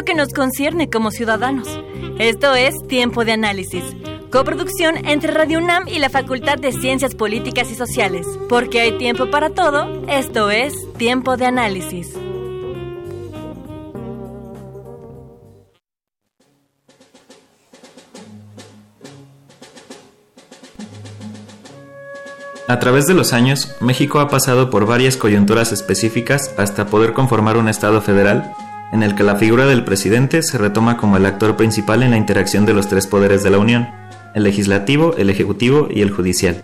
que nos concierne como ciudadanos. Esto es Tiempo de Análisis, coproducción entre Radio UNAM y la Facultad de Ciencias Políticas y Sociales. Porque hay tiempo para todo, esto es Tiempo de Análisis. A través de los años, México ha pasado por varias coyunturas específicas hasta poder conformar un Estado federal en el que la figura del presidente se retoma como el actor principal en la interacción de los tres poderes de la Unión, el legislativo, el ejecutivo y el judicial.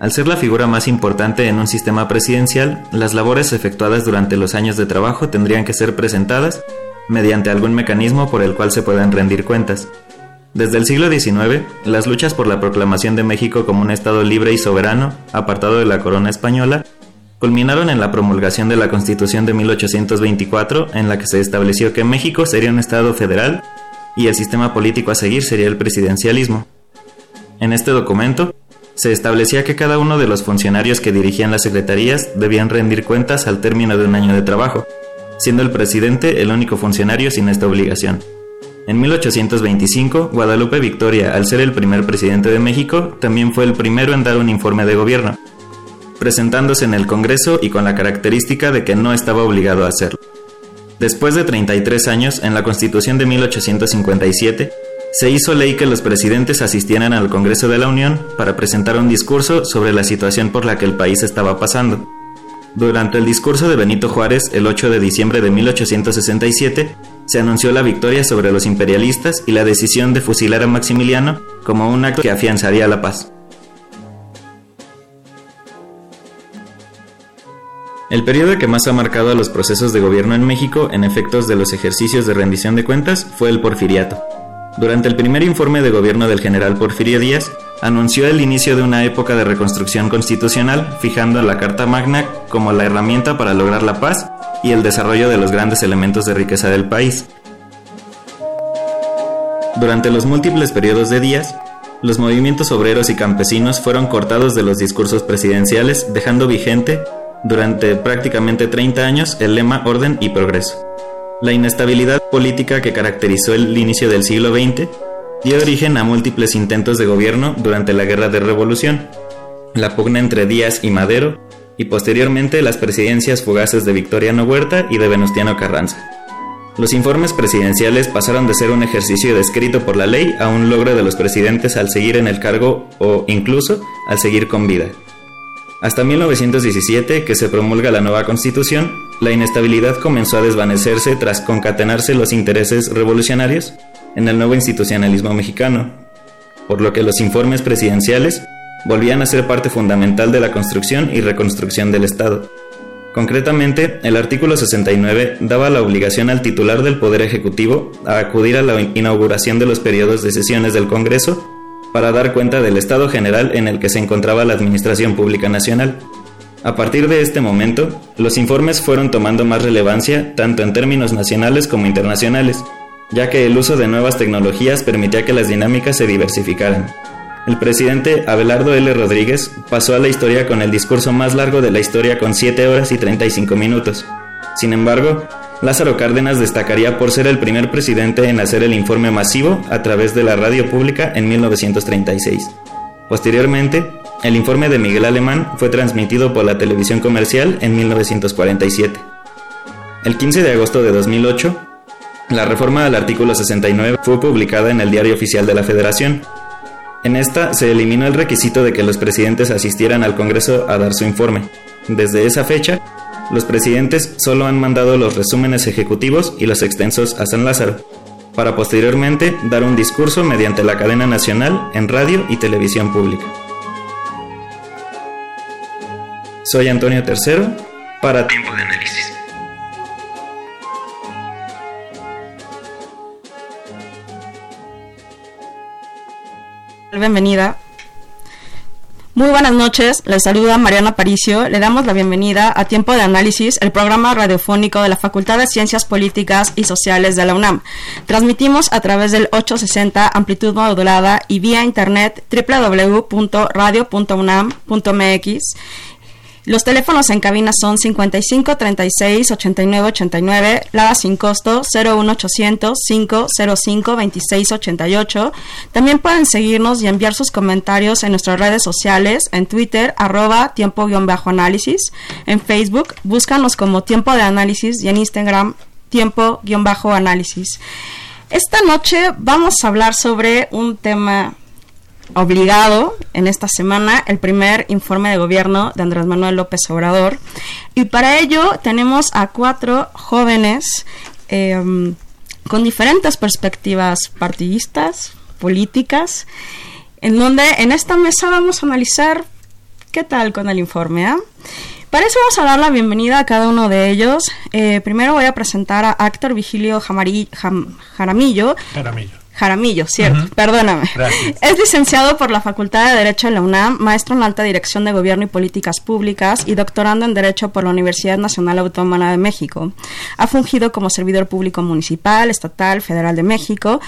Al ser la figura más importante en un sistema presidencial, las labores efectuadas durante los años de trabajo tendrían que ser presentadas mediante algún mecanismo por el cual se puedan rendir cuentas. Desde el siglo XIX, las luchas por la proclamación de México como un Estado libre y soberano, apartado de la corona española, culminaron en la promulgación de la Constitución de 1824, en la que se estableció que México sería un Estado federal y el sistema político a seguir sería el presidencialismo. En este documento, se establecía que cada uno de los funcionarios que dirigían las secretarías debían rendir cuentas al término de un año de trabajo, siendo el presidente el único funcionario sin esta obligación. En 1825, Guadalupe Victoria, al ser el primer presidente de México, también fue el primero en dar un informe de gobierno, presentándose en el Congreso y con la característica de que no estaba obligado a hacerlo. Después de 33 años, en la Constitución de 1857, se hizo ley que los presidentes asistieran al Congreso de la Unión para presentar un discurso sobre la situación por la que el país estaba pasando. Durante el discurso de Benito Juárez, el 8 de diciembre de 1867, se anunció la victoria sobre los imperialistas y la decisión de fusilar a Maximiliano como un acto que afianzaría la paz. El periodo que más ha marcado a los procesos de gobierno en México en efectos de los ejercicios de rendición de cuentas fue el porfiriato. Durante el primer informe de gobierno del general Porfirio Díaz, anunció el inicio de una época de reconstrucción constitucional, fijando la Carta Magna como la herramienta para lograr la paz y el desarrollo de los grandes elementos de riqueza del país. Durante los múltiples periodos de Díaz, los movimientos obreros y campesinos fueron cortados de los discursos presidenciales, dejando vigente durante prácticamente 30 años el lema orden y progreso. La inestabilidad política que caracterizó el inicio del siglo XX dio origen a múltiples intentos de gobierno durante la Guerra de Revolución, la pugna entre Díaz y Madero, y posteriormente las presidencias fugaces de Victoriano Huerta y de Venustiano Carranza. Los informes presidenciales pasaron de ser un ejercicio descrito por la ley a un logro de los presidentes al seguir en el cargo o incluso al seguir con vida. Hasta 1917, que se promulga la nueva constitución, la inestabilidad comenzó a desvanecerse tras concatenarse los intereses revolucionarios en el nuevo institucionalismo mexicano, por lo que los informes presidenciales volvían a ser parte fundamental de la construcción y reconstrucción del Estado. Concretamente, el artículo 69 daba la obligación al titular del Poder Ejecutivo a acudir a la inauguración de los periodos de sesiones del Congreso para dar cuenta del estado general en el que se encontraba la Administración Pública Nacional. A partir de este momento, los informes fueron tomando más relevancia tanto en términos nacionales como internacionales, ya que el uso de nuevas tecnologías permitía que las dinámicas se diversificaran. El presidente Abelardo L. Rodríguez pasó a la historia con el discurso más largo de la historia con 7 horas y 35 minutos. Sin embargo, Lázaro Cárdenas destacaría por ser el primer presidente en hacer el informe masivo a través de la radio pública en 1936. Posteriormente, el informe de Miguel Alemán fue transmitido por la televisión comercial en 1947. El 15 de agosto de 2008, La reforma del artículo 69 fue publicada en el Diario Oficial de la Federación. En esta se eliminó el requisito de que los presidentes asistieran al Congreso a dar su informe. Desde esa fecha, los presidentes solo han mandado los resúmenes ejecutivos y los extensos a San Lázaro, para posteriormente dar un discurso mediante la cadena nacional en radio y televisión pública. Soy Antonio Tercero para Tiempo de Análisis. Bienvenida muy buenas noches, les saluda Mariana Paricio. Le damos la bienvenida a Tiempo de Análisis, el programa radiofónico de la Facultad de Ciencias Políticas y Sociales de la UNAM. Transmitimos a través del 860 amplitud modulada y vía internet www.radio.unam.mx los teléfonos en cabina son 55 36 89 89, la sin costo 01800 505 26 88. También pueden seguirnos y enviar sus comentarios en nuestras redes sociales, en Twitter, arroba tiempo-análisis, en Facebook, búscanos como tiempo de análisis y en Instagram, tiempo-análisis. Esta noche vamos a hablar sobre un tema obligado en esta semana el primer informe de gobierno de Andrés Manuel López Obrador. Y para ello tenemos a cuatro jóvenes em, con diferentes perspectivas partidistas, políticas, en donde en esta mesa vamos a analizar qué tal con el informe. ¿ah? Para eso vamos a dar la bienvenida a cada uno de ellos. Eh, primero voy a presentar a Héctor Vigilio Jaramillo. Jaramillo Jaramillo, cierto, perdóname. Es licenciado por la Facultad de Derecho de la UNAM, maestro en alta dirección de Gobierno y Políticas Públicas y doctorando en Derecho por la Universidad Nacional Autónoma de México. Ha fungido como servidor público municipal, estatal, federal de México,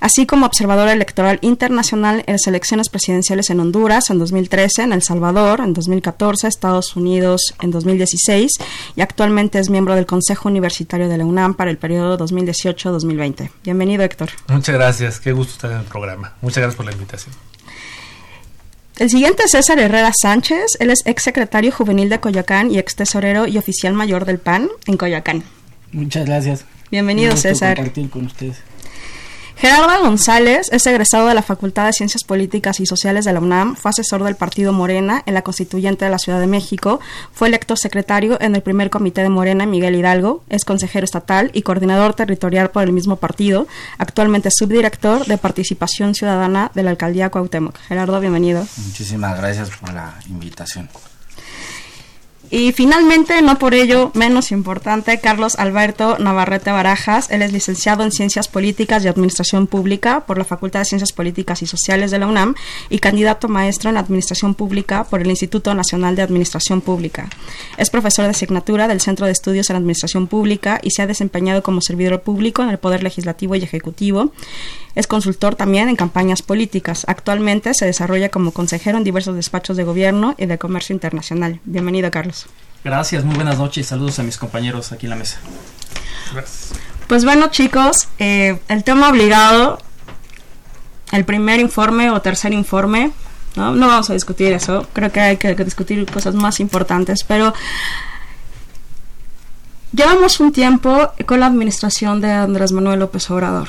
así como observador electoral internacional en las elecciones presidenciales en Honduras en 2013, en El Salvador en 2014, Estados Unidos en 2016 y actualmente es miembro del Consejo Universitario de la UNAM para el periodo 2018-2020. Bienvenido, Héctor. Muchas gracias gracias, qué gusto estar en el programa. Muchas gracias por la invitación. El siguiente es César Herrera Sánchez, él es ex secretario juvenil de Coyoacán y ex tesorero y oficial mayor del PAN en Coyoacán. Muchas gracias. Bienvenido, César. Compartir con ustedes. Gerardo González es egresado de la Facultad de Ciencias Políticas y Sociales de la UNAM, fue asesor del Partido Morena en la Constituyente de la Ciudad de México, fue electo secretario en el primer comité de Morena Miguel Hidalgo, es consejero estatal y coordinador territorial por el mismo partido, actualmente subdirector de Participación Ciudadana de la Alcaldía Cuauhtémoc. Gerardo, bienvenido. Muchísimas gracias por la invitación. Y finalmente, no por ello menos importante, Carlos Alberto Navarrete Barajas. Él es licenciado en Ciencias Políticas y Administración Pública por la Facultad de Ciencias Políticas y Sociales de la UNAM y candidato maestro en Administración Pública por el Instituto Nacional de Administración Pública. Es profesor de asignatura del Centro de Estudios en Administración Pública y se ha desempeñado como servidor público en el Poder Legislativo y Ejecutivo es consultor también en campañas políticas. Actualmente se desarrolla como consejero en diversos despachos de gobierno y de comercio internacional. Bienvenido, Carlos. Gracias, muy buenas noches y saludos a mis compañeros aquí en la mesa. Pues bueno, chicos, eh, el tema obligado, el primer informe o tercer informe, ¿no? no vamos a discutir eso, creo que hay que discutir cosas más importantes, pero llevamos un tiempo con la administración de Andrés Manuel López Obrador.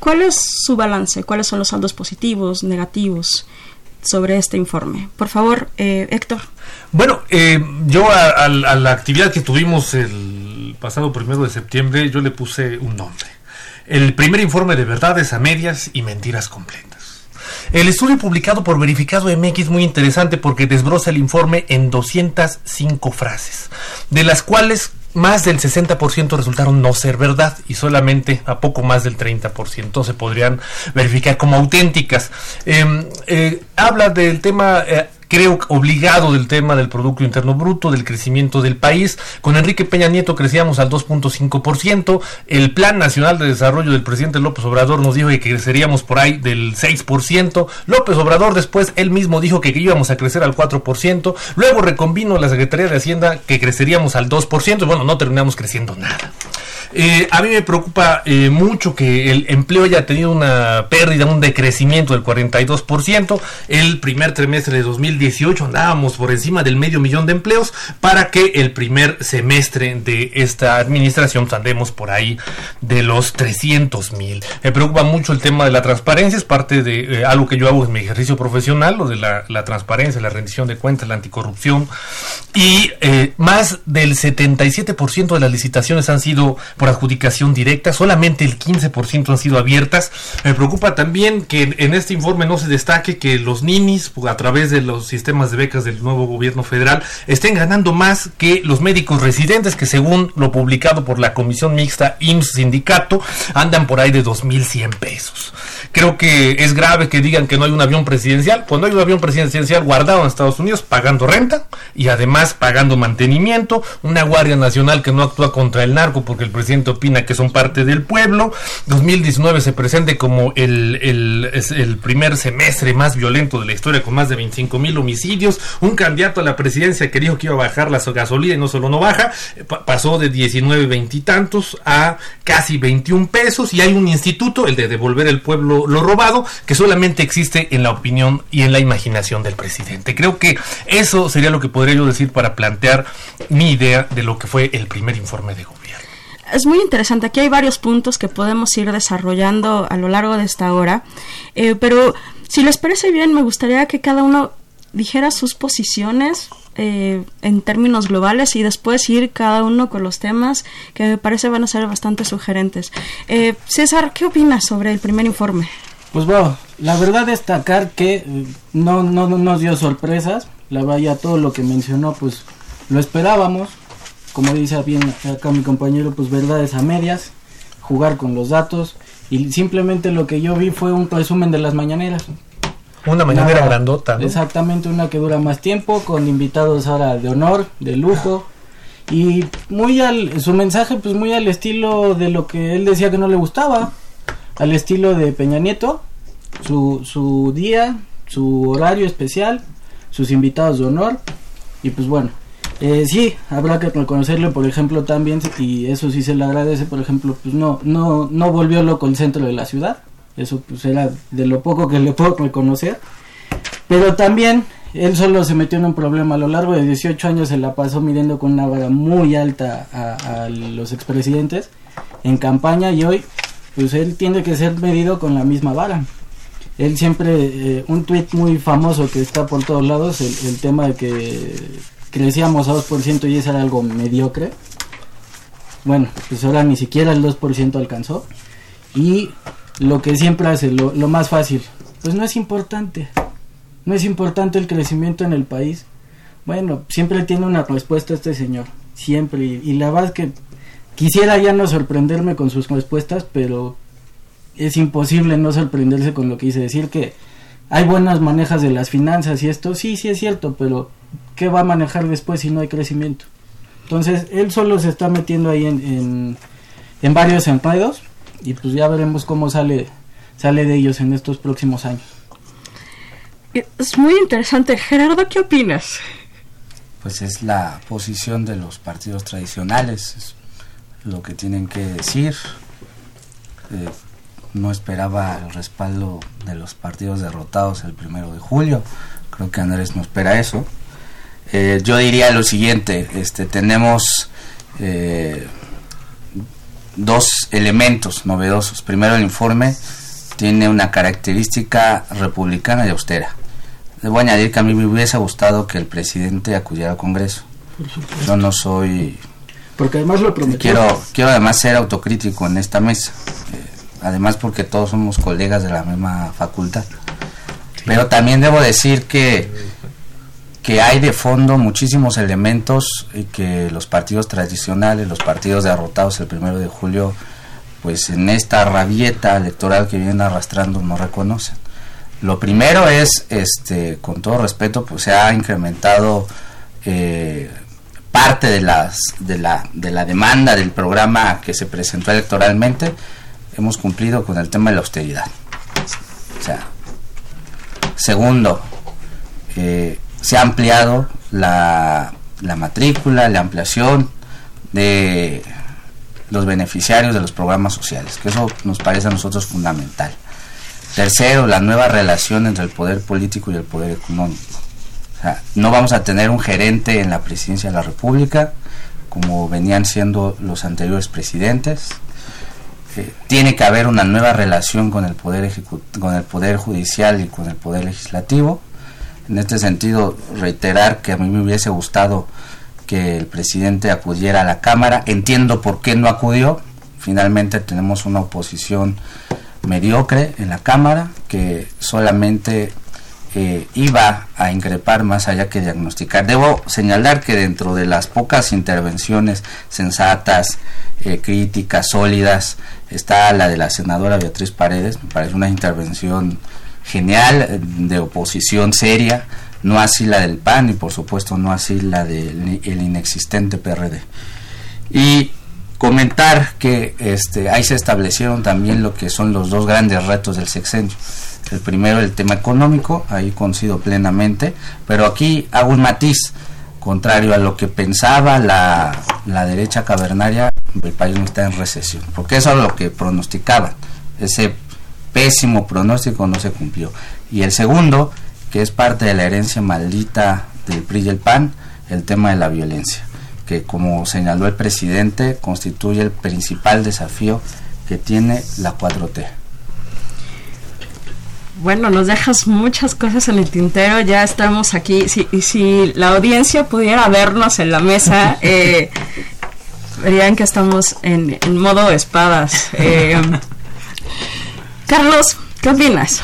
¿Cuál es su balance? ¿Cuáles son los saldos positivos, negativos sobre este informe? Por favor, eh, Héctor. Bueno, eh, yo a, la actividad que tuvimos el pasado primero de septiembre, yo le puse un nombre. El primer informe de verdades a medias y mentiras completas. El estudio publicado por Verificado MX es muy interesante porque desbroza el informe en 205 frases, de las cuales más del 60% resultaron no ser verdad y solamente a poco más del 30% se podrían verificar como auténticas. Em, eh, habla del tema eh, creo, obligado del tema del Producto Interno Bruto, del crecimiento del país. Con Enrique Peña Nieto crecíamos al 2.5%. El Plan Nacional de Desarrollo del presidente López Obrador nos dijo que creceríamos por ahí del 6%. López Obrador después él mismo dijo que íbamos a crecer al 4%. Luego reconvino la Secretaría de Hacienda que creceríamos al 2%. Bueno, no terminamos creciendo nada. Eh, a mí me preocupa eh, mucho que el empleo haya tenido una pérdida, un decrecimiento del 42%. El primer trimestre de 2018 andábamos por encima del medio millón de empleos para que el primer semestre de esta administración andemos por ahí de los 300 mil. Me preocupa mucho el tema de la transparencia, es parte de eh, algo que yo hago en mi ejercicio profesional, lo de la, transparencia, la rendición de cuentas, la anticorrupción. Y eh, más del 77% de las licitaciones han sido por adjudicación directa, solamente el 15% han sido abiertas. Me preocupa también que en, en este informe no se destaque que los ninis, pues, a través de los sistemas de becas del nuevo gobierno federal, estén ganando más que los médicos residentes, que según lo publicado por la Comisión Mixta IMSS Sindicato, andan por ahí de 2.100 pesos. Creo que es grave que digan que no hay un avión presidencial, cuando hay un avión presidencial guardado en Estados Unidos pagando renta y además pagando mantenimiento, una Guardia Nacional que no actúa contra el narco porque el presidente opina que son parte del pueblo, 2019 se presente como el, el, el primer semestre más violento de la historia con más de 25 mil homicidios, un candidato a la presidencia que dijo que iba a bajar la gasolina y no solo no baja, pa- pasó de 19 veintitantos a casi 21 pesos y hay un instituto, el de devolver el pueblo lo robado, que solamente existe en la opinión y en la imaginación del presidente. Creo que eso sería lo que podría yo decir para plantear mi idea de lo que fue el primer informe de gobierno. Es muy interesante. Aquí hay varios puntos que podemos ir desarrollando a lo largo de esta hora. Eh, pero si les parece bien, me gustaría que cada uno dijera sus posiciones eh, en términos globales y después ir cada uno con los temas que me parece van a ser bastante sugerentes. Eh, César, ¿qué opinas sobre el primer informe? Pues bueno, la verdad destacar que eh, no, no, no nos dio sorpresas, la vaya todo lo que mencionó pues lo esperábamos, como dice bien acá mi compañero pues verdades a medias, jugar con los datos y simplemente lo que yo vi fue un resumen de las mañaneras. Una mañanera grandota, ¿no? Exactamente, una que dura más tiempo, con invitados ahora de honor, de lujo. Y muy al, su mensaje, pues muy al estilo de lo que él decía que no le gustaba. Al estilo de Peña Nieto. Su, su día, su horario especial, sus invitados de honor. Y pues bueno, eh, sí, habrá que reconocerle, por ejemplo, también, y eso sí se le agradece, por ejemplo, pues no, no, no volvió loco el centro de la ciudad. Eso pues era de lo poco que le puedo reconocer. Pero también él solo se metió en un problema. A lo largo de 18 años se la pasó midiendo con una vara muy alta a, a los expresidentes en campaña y hoy pues él tiene que ser medido con la misma vara. Él siempre, eh, un tuit muy famoso que está por todos lados, el, el tema de que crecíamos a 2% y eso era algo mediocre. Bueno, pues ahora ni siquiera el 2% alcanzó. Y lo que siempre hace, lo, lo más fácil, pues no es importante. No es importante el crecimiento en el país. Bueno, siempre tiene una respuesta este señor. Siempre. Y, y la verdad es que quisiera ya no sorprenderme con sus respuestas, pero es imposible no sorprenderse con lo que hice. Decir que hay buenas manejas de las finanzas y esto, sí, sí es cierto, pero ¿qué va a manejar después si no hay crecimiento? Entonces, él solo se está metiendo ahí en, en, en varios enredos y pues ya veremos cómo sale, sale de ellos en estos próximos años. Es muy interesante. Gerardo, ¿qué opinas? Pues es la posición de los partidos tradicionales, es lo que tienen que decir. Eh, no esperaba el respaldo de los partidos derrotados el primero de julio. Creo que Andrés no espera eso. Eh, yo diría lo siguiente: este, tenemos eh, dos elementos novedosos. Primero, el informe tiene una característica republicana y austera. Debo añadir que a mí me hubiese gustado que el presidente acudiera al Congreso. Yo no soy Porque además lo prometió. quiero quiero además ser autocrítico en esta mesa Eh, además porque todos somos colegas de la misma facultad pero también debo decir que que hay de fondo muchísimos elementos y que los partidos tradicionales los partidos derrotados el primero de julio pues en esta rabieta electoral que vienen arrastrando no reconocen. Lo primero es este con todo respeto pues se ha incrementado eh, parte de las de la de la demanda del programa que se presentó electoralmente. Hemos cumplido con el tema de la austeridad. O sea segundo eh, se ha ampliado la, la matrícula la ampliación de los beneficiarios de los programas sociales, que eso nos parece a nosotros fundamental. Tercero, la nueva relación entre el poder político y el poder económico. O sea, no vamos a tener un gerente en la presidencia de la República, como venían siendo los anteriores presidentes. Eh, tiene que haber una nueva relación con el poder con el poder judicial y con el poder legislativo. En este sentido, reiterar que a mí me hubiese gustado que el presidente acudiera a la Cámara. Entiendo por qué no acudió. Finalmente tenemos una oposición mediocre en la Cámara que solamente eh, iba a increpar más allá que diagnosticar. Debo señalar que dentro de las pocas intervenciones sensatas, eh, críticas, sólidas, está la de la senadora Beatriz Paredes, me parece una intervención genial, de oposición seria, no así la del PAN y por supuesto no así la del inexistente PRD. Y comentar que este, ahí se establecieron también lo que son los dos grandes retos del sexenio. El primero, el tema económico, ahí coincido plenamente, pero aquí hago un matiz, contrario a lo que pensaba la, la derecha cavernaria, el país no está en recesión, porque eso es lo que pronosticaban, ese pésimo pronóstico no se cumplió. Y el segundo, que es parte de la herencia maldita del PRI y el PAN, el tema de la violencia, que como señaló el presidente, constituye el principal desafío que tiene la 4T. Bueno, nos dejas muchas cosas en el tintero, ya estamos aquí. Si, si la audiencia pudiera vernos en la mesa, eh, verían que estamos en, modo espadas. Eh, Carlos, ¿qué opinas?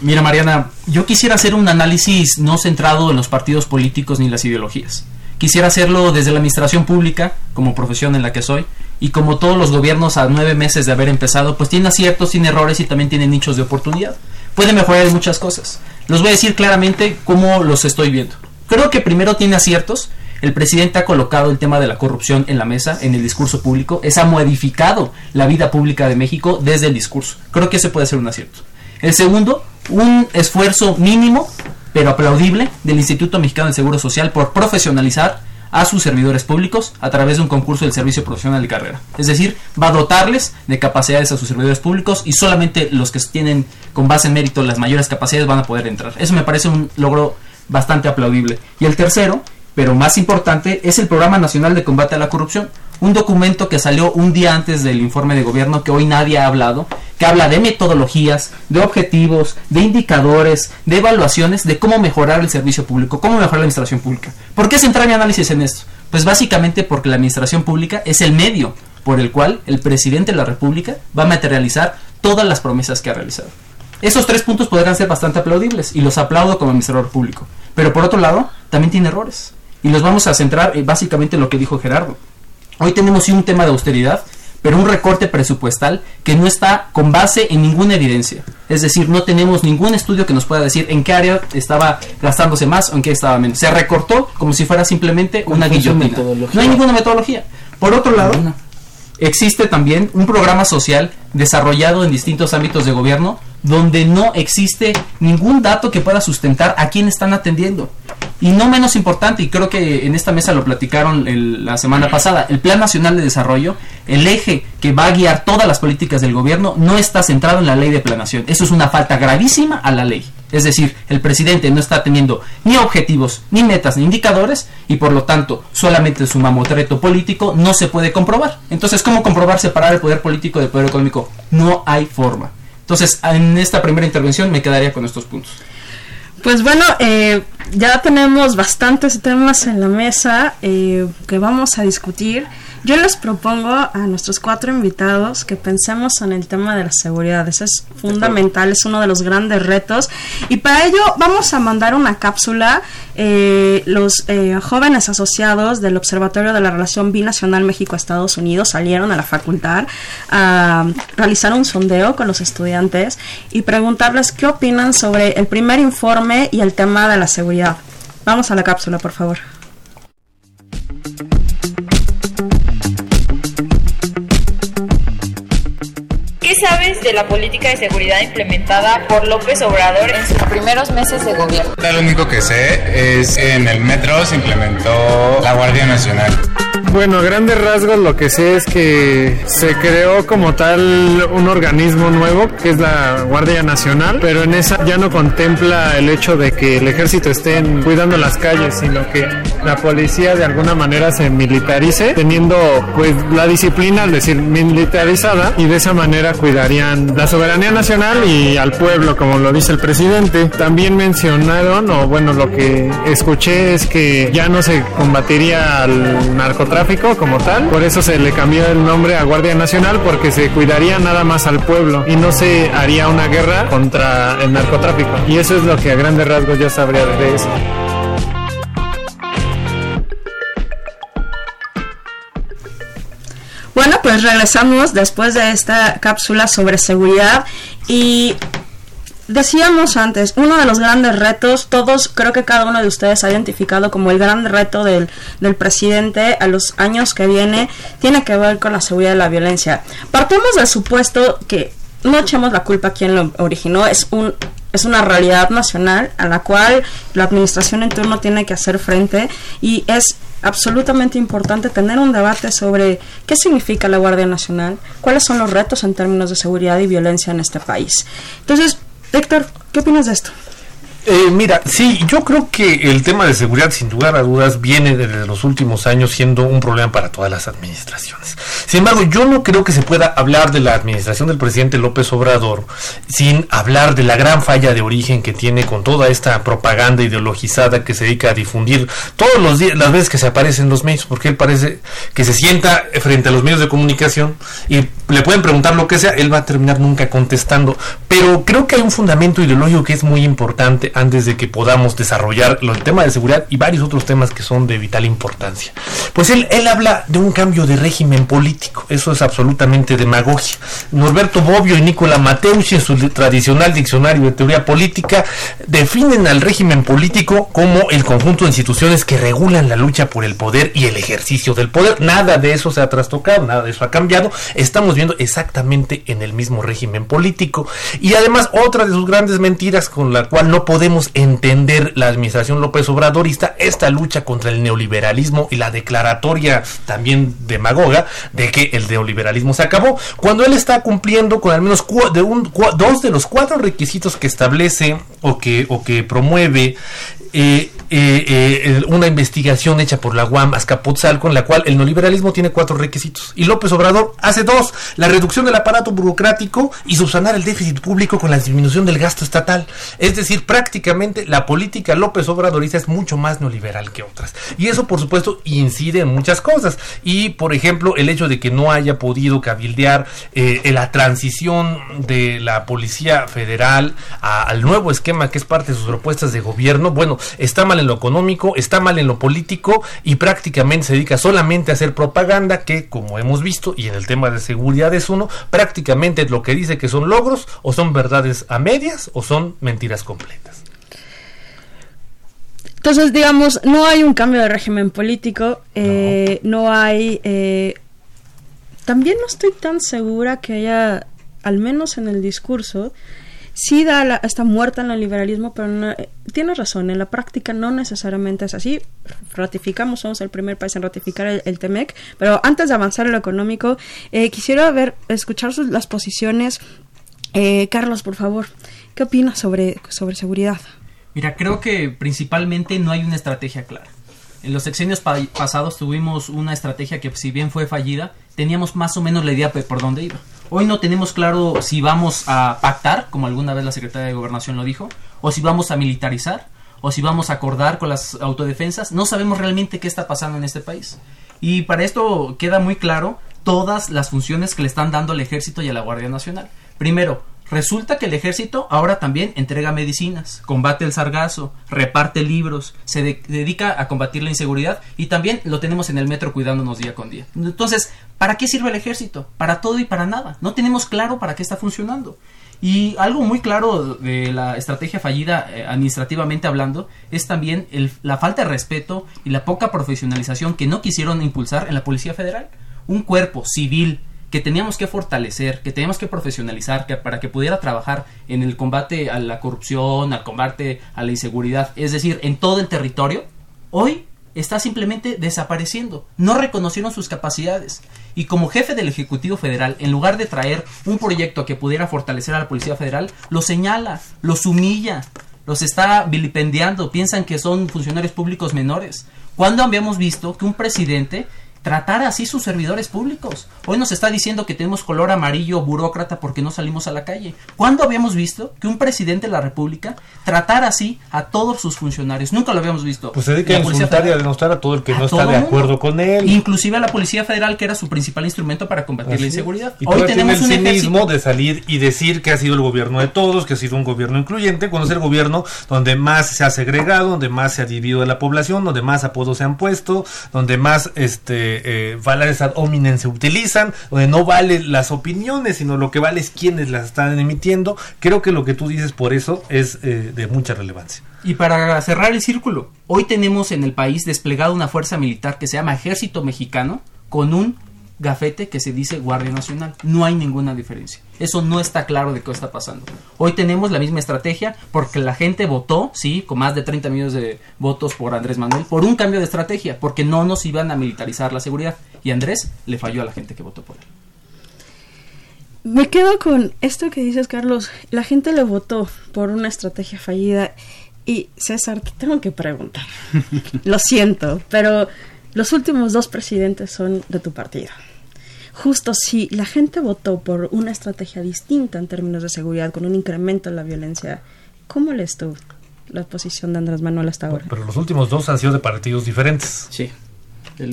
Mira, Mariana, yo quisiera hacer un análisis no centrado en los partidos políticos ni las ideologías. Quisiera hacerlo desde la administración pública, como profesión en la que soy, y como todos los gobiernos a nueve meses de haber empezado, pues tiene aciertos, tiene errores y también tiene nichos de oportunidad puede mejorar en muchas cosas. Los voy a decir claramente cómo los estoy viendo. Creo que primero tiene aciertos. El presidente ha colocado el tema de la corrupción en la mesa, en el discurso público. Esa ha modificado la vida pública de México desde el discurso. Creo que ese puede ser un acierto. El segundo, un esfuerzo mínimo, pero aplaudible, del Instituto Mexicano del Seguro Social por profesionalizar a sus servidores públicos a través de un concurso del servicio profesional de carrera. Es decir, va a dotarles de capacidades a sus servidores públicos y solamente los que tienen con base en mérito las mayores capacidades van a poder entrar. Eso me parece un logro bastante aplaudible. Y el tercero, pero más importante, es el Programa Nacional de Combate a la Corrupción, un documento que salió un día antes del informe de gobierno que hoy nadie ha hablado, que habla de metodologías, de objetivos, de indicadores, de evaluaciones, de cómo mejorar el servicio público, cómo mejorar la administración pública. ¿Por qué centrar mi análisis en esto? Pues básicamente porque la administración pública es el medio por el cual el presidente de la República va a materializar todas las promesas que ha realizado. Esos tres puntos podrán ser bastante aplaudibles y los aplaudo como administrador público. Pero por otro lado, también tiene errores. Y los vamos a centrar básicamente en lo que dijo Gerardo. Hoy tenemos un tema de austeridad, pero un recorte presupuestal que no está con base en ninguna evidencia. Es decir, no tenemos ningún estudio que nos pueda decir en qué área estaba gastándose más o en qué estaba menos. Se recortó como si fuera simplemente una guillotina. No hay ninguna metodología. Por otro lado, existe también un programa social desarrollado en distintos ámbitos de gobierno donde no existe ningún dato que pueda sustentar a quién están atendiendo. Y no menos importante, y creo que en esta mesa lo platicaron la semana pasada, el Plan Nacional de Desarrollo, el eje que va a guiar todas las políticas del gobierno, no está centrado en la ley de planación. Eso es una falta gravísima a la ley. Es decir, el presidente no está teniendo ni objetivos, ni metas, ni indicadores, y por lo tanto, solamente su mamotreto político no se puede comprobar. Entonces, ¿cómo comprobar separar el poder político del poder económico? No hay forma. Entonces, en esta primera intervención me quedaría con estos puntos. Pues bueno, eh, ya tenemos bastantes temas en la mesa eh, que vamos a discutir. Yo les propongo a nuestros cuatro invitados que pensemos en el tema de la seguridad. Eso es fundamental, es uno de los grandes retos. Y para ello vamos a mandar una cápsula. Eh, los eh, jóvenes asociados del Observatorio de la Relación Binacional México-Estados Unidos salieron a la facultad a realizar un sondeo con los estudiantes y preguntarles qué opinan sobre el primer informe y el tema de la seguridad. Vamos a la cápsula, por favor. Sabes de la política de seguridad implementada por López Obrador en sus primeros meses de gobierno? Lo único que sé es que en el metro se implementó la Guardia Nacional. Bueno, a grandes rasgos lo que sé es que se creó como tal un organismo nuevo que es la Guardia Nacional, pero en esa ya no contempla el hecho de que el ejército esté cuidando las calles, sino que la policía de alguna manera se militarice, teniendo pues la disciplina, es decir, militarizada, y de esa manera cuidarían la soberanía nacional y al pueblo, como lo dice el presidente. También mencionaron, o bueno, lo que escuché es que ya no se combatiría al narcotráfico como tal, por eso se le cambió el nombre a Guardia Nacional, porque se cuidaría nada más al pueblo y no se haría una guerra contra el narcotráfico. Y eso es lo que a grandes rasgos yo sabría de eso. Bueno, pues regresamos después de esta cápsula sobre seguridad y decíamos antes, uno de los grandes retos, todos, creo que cada uno de ustedes ha identificado como el gran reto del, del presidente a los años que viene, tiene que ver con la seguridad y la violencia. Partimos del supuesto que no echemos la culpa a quien lo originó, es un es una realidad nacional a la cual la administración en turno tiene que hacer frente y es absolutamente importante tener un debate sobre qué significa la Guardia Nacional, cuáles son los retos en términos de seguridad y violencia en este país. Entonces, Héctor, ¿qué opinas de esto? Eh, mira, sí, yo creo que el tema de seguridad, sin lugar a dudas, viene desde los últimos años siendo un problema para todas las administraciones. Sin embargo, yo no creo que se pueda hablar de la administración del presidente López Obrador sin hablar de la gran falla de origen que tiene con toda esta propaganda ideologizada que se dedica a difundir todos los días, las veces que se aparece en los medios, porque él parece que se sienta frente a los medios de comunicación y le pueden preguntar lo que sea, él va a terminar nunca contestando. Pero creo que hay un fundamento ideológico que es muy importante antes de que podamos desarrollar el tema de seguridad y varios otros temas que son de vital importancia. Pues él, él habla de un cambio de régimen político, eso es absolutamente demagogia. Norberto Bobbio y Nicola Mateusz en su tradicional diccionario de teoría política definen al régimen político como el conjunto de instituciones que regulan la lucha por el poder y el ejercicio del poder. Nada de eso se ha trastocado, nada de eso ha cambiado. Estamos viendo exactamente en el mismo régimen político. Y además otra de sus grandes mentiras con la cual no podemos entender la administración López Obradorista esta lucha contra el neoliberalismo y la declaratoria también demagoga de que el neoliberalismo se acabó, cuando él está cumpliendo con al menos de un, dos de los cuatro requisitos que establece o que, o que promueve eh, eh, eh, una investigación hecha por la UAM Azcapotzalco en la cual el neoliberalismo tiene cuatro requisitos y López Obrador hace dos, la reducción del aparato burocrático y subsanar el déficit público con la disminución del gasto estatal. Es decir, prácticamente la política López Obradorista es mucho más neoliberal que otras. Y eso, por supuesto, incide en muchas cosas. Y, por ejemplo, el hecho de que no haya podido cabildear eh, la transición de la Policía Federal al nuevo esquema que es parte de sus propuestas de gobierno, bueno, está mal en lo económico, está mal en lo político y prácticamente se dedica solamente a hacer propaganda que, como hemos visto, y en el tema de seguridad es uno, prácticamente lo que dice que son logros o son verdades a medias o son mentiras completas. Entonces, digamos, no hay un cambio de régimen político, eh, no. hay... Eh, también no estoy tan segura que haya, al menos en el discurso, sí da la, está muerta en el liberalismo, pero no, eh, tiene razón, en la práctica no necesariamente es así. Ratificamos, somos el primer país en ratificar el, TEMEC, pero antes de avanzar en lo económico, eh, quisiera ver, escuchar sus, las posiciones. Eh, Carlos, por favor, ¿qué opinas sobre, sobre seguridad? Mira, creo que principalmente no hay una estrategia clara. En los sexenios pasados tuvimos una estrategia que si bien fue fallida, teníamos más o menos la idea por dónde iba. Hoy no tenemos claro si vamos a pactar, como alguna vez la secretaria de Gobernación lo dijo, o si vamos a militarizar, o si vamos a acordar con las autodefensas. No sabemos realmente qué está pasando en este país. Y para esto queda muy claro todas las funciones que le están dando al ejército y a la Guardia Nacional. Primero, Resulta que el ejército ahora también entrega medicinas, combate el sargazo, reparte libros, se dedica a combatir la inseguridad y también lo tenemos en el metro cuidándonos día con día. Entonces, ¿para qué sirve el ejército? Para todo y para nada. No tenemos claro para qué está funcionando. Y algo muy claro de la estrategia fallida eh, administrativamente hablando es también la falta de respeto y la poca profesionalización que no quisieron impulsar en la Policía Federal. Un cuerpo civil que teníamos que fortalecer, que teníamos que profesionalizar que, para que pudiera trabajar en el combate a la corrupción, al combate a la inseguridad, es decir, en todo el territorio, hoy está simplemente desapareciendo. No reconocieron sus capacidades. Y como jefe del Ejecutivo Federal, en lugar de traer un proyecto que pudiera fortalecer a la Policía Federal, los señala, los humilla, los está vilipendiando, piensan que son funcionarios públicos menores. ¿Cuándo habíamos visto que un presidente tratar así sus servidores públicos. Hoy nos está diciendo que tenemos color amarillo burócrata porque no salimos a la calle. ¿Cuándo habíamos visto que un presidente de la República tratara así a todos sus funcionarios? Nunca lo habíamos visto. Pues se dedica a insultar y a denostar a todo el que no está de acuerdo con él. Inclusive a la Policía Federal, que era su principal instrumento para combatir la inseguridad. Y Hoy tenemos el cinismo de salir y decir que ha sido el gobierno de todos, que ha sido un gobierno incluyente, cuando es el gobierno donde más se ha segregado, donde más se ha dividido la población, donde más apodos se han puesto, donde más este eh, valores ad hominem se utilizan, donde no vale las opiniones, sino lo que vale es quienes las están emitiendo. Creo que lo que tú dices por eso es eh, de mucha relevancia. Y para cerrar el círculo, hoy tenemos en el país desplegada una fuerza militar que se llama Ejército Mexicano con un gafete que se dice Guardia Nacional. No hay ninguna diferencia. Eso no está claro de qué está pasando. Hoy tenemos la misma estrategia porque la gente votó, sí, con más de 30 millones de votos por Andrés Manuel, por un cambio de estrategia, porque no nos iban a militarizar la seguridad. Y Andrés le falló a la gente que votó por él. Me quedo con esto que dices, Carlos. La gente le votó por una estrategia fallida. Y César, te tengo que preguntar. Lo siento, pero los últimos dos presidentes son de tu partido justo si la gente votó por una estrategia distinta en términos de seguridad, con un incremento en la violencia, ¿cómo lees tú la posición de Andrés Manuel hasta ahora? Pero los últimos dos han sido de partidos diferentes. Sí.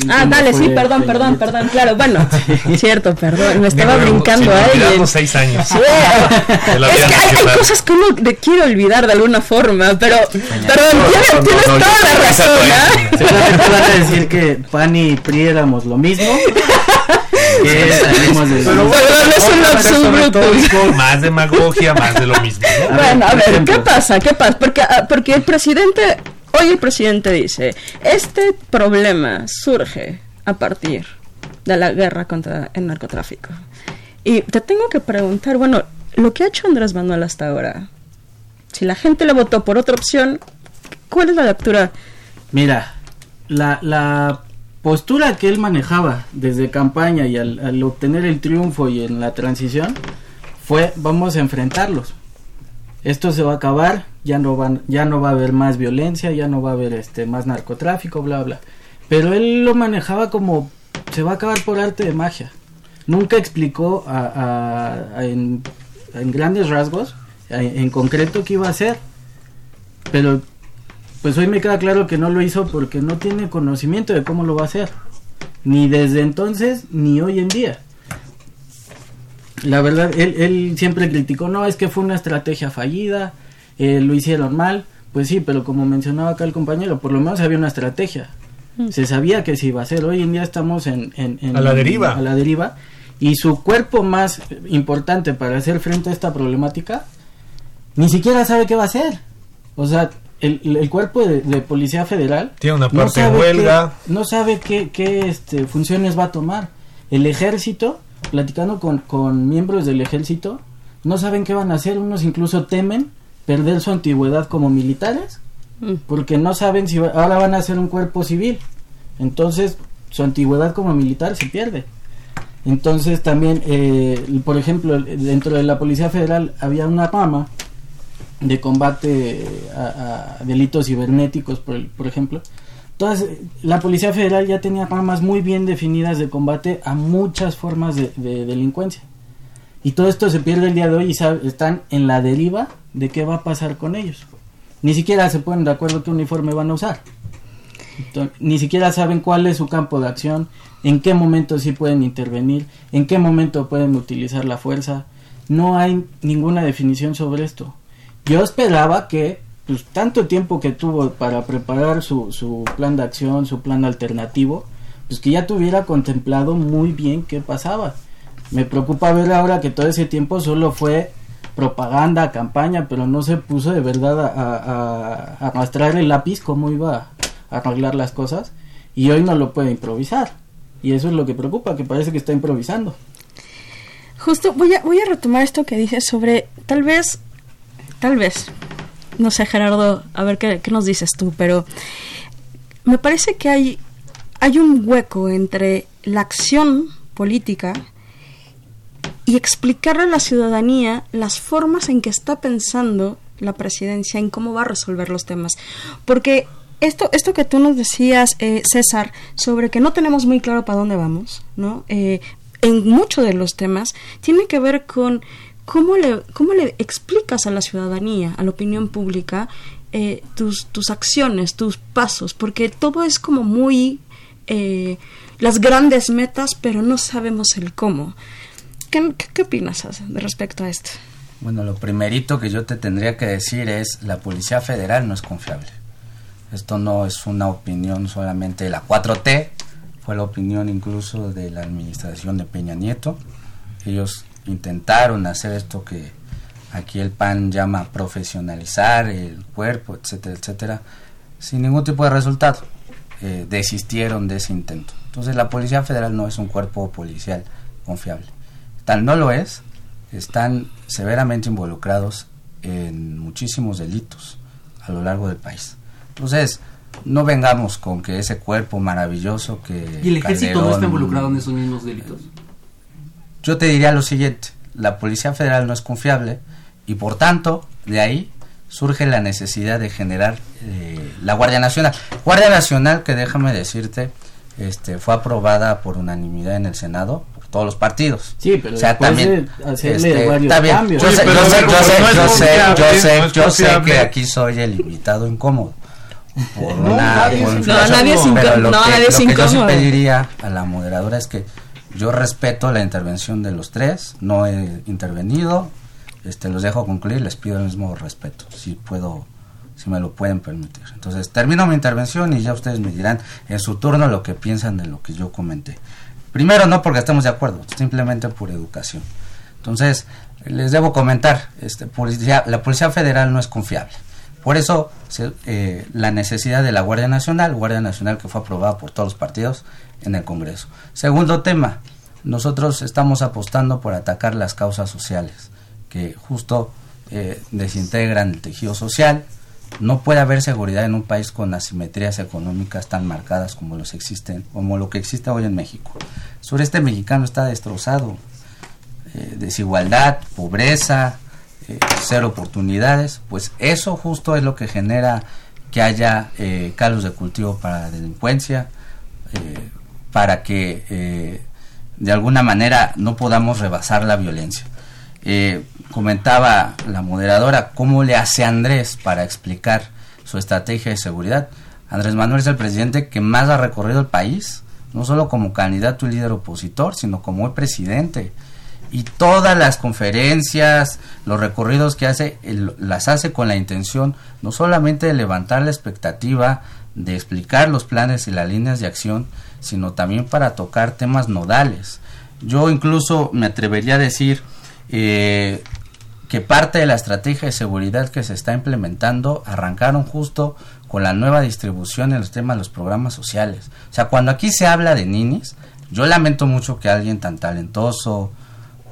Ah, dale, sí, perdón, perdón, perdón, claro, bueno, cierto, perdón, me estaba brincando ahí. seis años. es que hay, cosas que uno le quiere olvidar de alguna forma, pero, pero tienes, toda la razón, ¿ah? Seguramente van a decir que Pan y Pri éramos lo mismo. más demagogia, más de lo mismo. Bueno, a ver, ¿qué pasa? ¿Qué pasa? Porque, ah, porque el presidente, hoy el presidente dice, este problema surge a partir de la guerra contra el narcotráfico. Y te tengo que preguntar, bueno, lo que ha hecho Andrés Manuel hasta ahora, si la gente le votó por otra opción, ¿cuál es la lectura? Mira, la, la postura que él manejaba desde campaña y al, obtener el triunfo y en la transición fue vamos a enfrentarlos. Esto se va a acabar, ya no van, ya no va a haber más violencia, ya no va a haber este más narcotráfico, bla bla. Pero él lo manejaba como se va a acabar por arte de magia. Nunca explicó en, en, grandes rasgos, en concreto qué iba a hacer. Pero pues hoy me queda claro que no lo hizo porque no tiene conocimiento de cómo lo va a hacer. Ni desde entonces, ni hoy en día. La verdad, él, siempre criticó, no, es que fue una estrategia fallida, eh, lo hicieron mal. Pues sí, pero como mencionaba acá el compañero, por lo menos había una estrategia. Mm. Se sabía que se iba a hacer. Hoy en día estamos en, a la deriva. a la deriva. Y su cuerpo más importante para hacer frente a esta problemática, ni siquiera sabe qué va a hacer. O sea, el, cuerpo de, policía federal tiene una parte no huelga. no sabe qué, qué este, funciones va a tomar. El ejército platicando con, con miembros del ejército no saben qué van a hacer. Unos incluso temen perder su antigüedad como militares mm. porque no saben si ahora van a ser un cuerpo civil. Entonces su antigüedad como militar se pierde. Entonces también eh, por ejemplo dentro de la policía federal había una rama de combate a, delitos cibernéticos, por, ejemplo. Entonces, la Policía Federal ya tenía ramas muy bien definidas de combate a muchas formas de, delincuencia. Y todo esto se pierde el día de hoy y están en la deriva de qué va a pasar con ellos. Ni siquiera se ponen de acuerdo qué uniforme van a usar. ni siquiera saben cuál es su campo de acción, en qué momento sí pueden intervenir, en qué momento pueden utilizar la fuerza. No hay ninguna definición sobre esto yo esperaba que pues tanto tiempo que tuvo para preparar su, su plan de acción, su plan alternativo, pues que ya tuviera contemplado muy bien qué pasaba. Me preocupa ver ahora que todo ese tiempo solo fue propaganda, campaña, pero no se puso de verdad a, a, arrastrar el lápiz cómo iba a arreglar las cosas y hoy no lo puede improvisar. Y eso es lo que preocupa, que parece que está improvisando. Justo voy a, voy a retomar esto que dices sobre tal vez Tal vez. No sé, Gerardo, a ver qué, nos dices tú, pero me parece que hay, hay un hueco entre la acción política y explicarle a la ciudadanía las formas en que está pensando la presidencia, en cómo va a resolver los temas. Porque esto, esto que tú nos decías, eh, César, sobre que no tenemos muy claro para dónde vamos, ¿no? Eh, en muchos de los temas, tiene que ver con cómo le, cómo le explicas a la ciudadanía, a la opinión pública, eh, tus, tus acciones, tus pasos, porque todo es como muy las grandes metas, pero no sabemos el cómo. ¿Qué, qué, qué opinas de respecto a esto? Bueno, lo primerito que yo te tendría que decir es la Policía Federal no es confiable. Esto no es una opinión solamente de la 4T, fue la opinión incluso de la administración de Peña Nieto. Ellos intentaron hacer esto que aquí el PAN llama profesionalizar el cuerpo, etcétera, etcétera, sin ningún tipo de resultado. Eh, desistieron de ese intento. Entonces la Policía Federal no es un cuerpo policial confiable. Tal no lo es, están severamente involucrados en muchísimos delitos a lo largo del país. Entonces, no vengamos con que ese cuerpo maravilloso que... ¿Y el ejército no está involucrado en esos mismos delitos? Yo te diría lo siguiente, la Policía Federal no es confiable y por tanto, de ahí surge la necesidad de generar eh, la Guardia Nacional. Guardia Nacional que déjame decirte, este, fue aprobada por unanimidad en el Senado por todos los partidos. Sí, pero o sea, también hacerle este, varios está bien. cambios. Yo sé, yo sé, yo sé, yo sé, yo sé, confiable. yo sé que aquí soy el invitado incómodo. Por No, una- nadie por. No, nadie es pero incómodo. lo No, que- nadie lo que yo sí pediría a la moderadora es que yo respeto la intervención de los tres, no he intervenido, este los dejo concluir, les pido el mismo respeto, si puedo, si me lo pueden permitir. Entonces termino mi intervención y ya ustedes me dirán en su turno lo que piensan de lo que yo comenté. Primero no porque estemos de acuerdo, simplemente por educación. Entonces, les debo comentar, este, policía, la Policía Federal no es confiable. Por eso, eh, la necesidad de la Guardia Nacional, Guardia Nacional que fue aprobada por todos los partidos en el Congreso. Segundo tema, nosotros estamos apostando por atacar las causas sociales, que justo eh, desintegran el tejido social. No puede haber seguridad en un país con asimetrías económicas tan marcadas como los existen, como lo que existe hoy en México. El sureste mexicano está destrozado, eh, desigualdad, pobreza, eh, cero oportunidades, pues eso justo es lo que genera que haya eh, calos de cultivo para la delincuencia, eh, para que eh, de alguna manera no podamos rebasar la violencia. Eh, comentaba la moderadora cómo le hace Andrés para explicar su estrategia de seguridad. Andrés Manuel es el presidente que más ha recorrido el país, no solo como candidato y líder opositor, sino como presidente. Y todas las conferencias, los recorridos que hace, las hace con la intención no solamente de levantar la expectativa, de explicar los planes y las líneas de acción, sino también para tocar temas nodales. Yo incluso me atrevería a decir eh, que parte de la estrategia de seguridad que se está implementando arrancaron justo con la nueva distribución en los temas de los programas sociales. O sea, cuando aquí se habla de ninis, yo lamento mucho que alguien tan talentoso,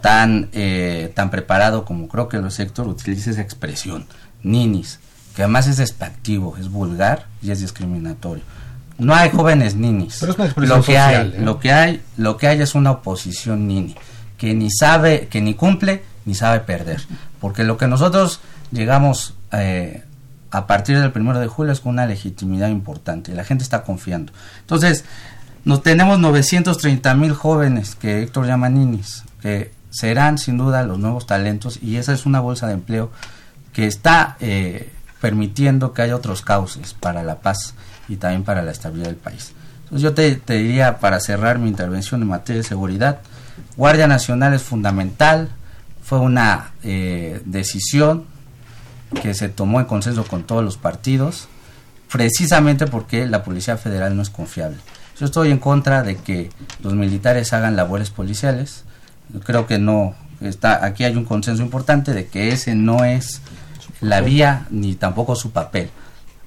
tan, eh, tan preparado como creo que los sector utilice esa expresión, ninis, que además es despectivo, es vulgar y es discriminatorio. No hay jóvenes ninis. Pero es una expresión lo que social, hay, ¿eh? lo que hay, lo que hay es una oposición nini que ni sabe, que ni cumple ni sabe perder, porque lo que nosotros llegamos eh, a partir del primero de julio es con una legitimidad importante y la gente está confiando. Entonces, nos tenemos 930 mil jóvenes que Héctor llama ninis, que serán sin duda los nuevos talentos y esa es una bolsa de empleo que está eh, permitiendo que haya otros cauces para la paz y también para la estabilidad del país. Entonces yo te, diría para cerrar mi intervención en materia de seguridad, Guardia Nacional es fundamental, fue una eh, decisión que se tomó en consenso con todos los partidos, precisamente porque la Policía Federal no es confiable. Yo estoy en contra de que los militares hagan labores policiales. Creo que no está aquí hay un consenso importante de que ese no es la vía ni tampoco su papel.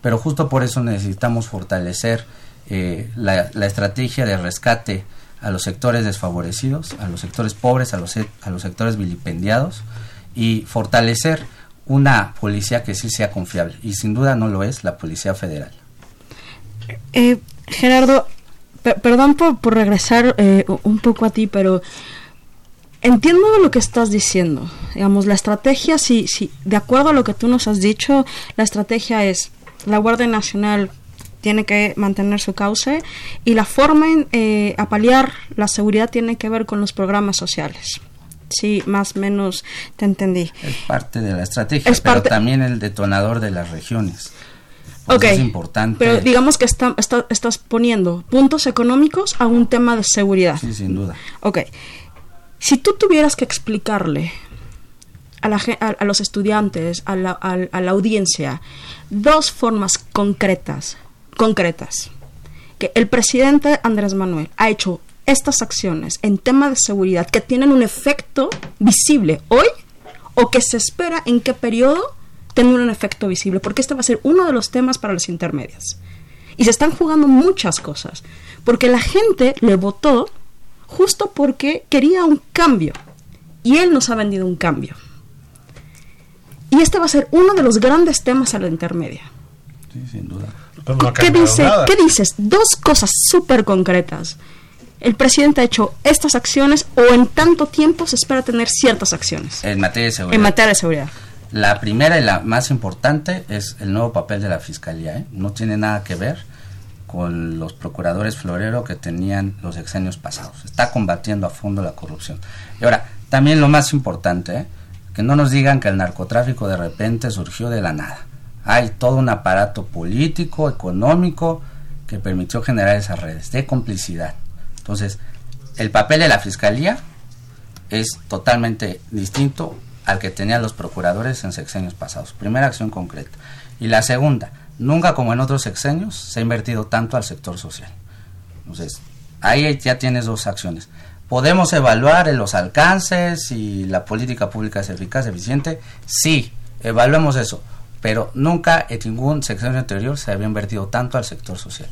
Pero justo por eso necesitamos fortalecer eh, la, estrategia de rescate a los sectores desfavorecidos, a los sectores pobres, a los, se- a los sectores vilipendiados y fortalecer una policía que sí sea confiable. Y sin duda no lo es la Policía Federal. Eh, Gerardo, perdón por, regresar eh, un poco a ti, pero entiendo lo que estás diciendo. Digamos, la estrategia, si, si, de acuerdo a lo que tú nos has dicho, la estrategia es la Guardia Nacional tiene que mantener su cauce y la forma en, eh, a paliar la seguridad tiene que ver con los programas sociales. Sí, más o menos te entendí. Es parte de la estrategia, pero también el detonador de las regiones. ok, es importante. Pero digamos que estás poniendo puntos económicos a un tema de seguridad. Sí, sin duda. Ok, si tú tuvieras que explicarle a, la, a, los estudiantes, a la, a audiencia, dos formas concretas concretas. Que el presidente Andrés Manuel ha hecho estas acciones en tema de seguridad que tienen un efecto visible hoy o que se espera en qué periodo tenga un efecto visible, porque este va a ser uno de los temas para las intermedias. Y se están jugando muchas cosas, porque la gente le votó justo porque quería un cambio, y él nos ha vendido un cambio. Y este va a ser uno de los grandes temas a la intermedia. Sí, sin duda. ¿Qué, dice, ¿Qué dices? Dos cosas súper concretas. El presidente ha hecho estas acciones o en tanto tiempo se espera tener ciertas acciones. En materia de seguridad. En materia de seguridad. La primera y la más importante es el nuevo papel de la Fiscalía. ¿eh? No tiene nada que ver con los procuradores florero que tenían los exenios pasados. Está combatiendo a fondo la corrupción. Y ahora, también lo más importante, ¿eh? Que no nos digan que el narcotráfico de repente surgió de la nada hay todo un aparato político, económico, que permitió generar esas redes de complicidad. Entonces, el papel de la Fiscalía es totalmente distinto al que tenían los procuradores en sexenios pasados. Primera acción concreta. Y la segunda, nunca como en otros sexenios se ha invertido tanto al sector social. Entonces, ahí ya tienes dos acciones. ¿Podemos evaluar los alcances y la política pública es eficaz, eficiente? Sí, evaluemos eso pero nunca en ningún sexenio anterior se había invertido tanto al sector social.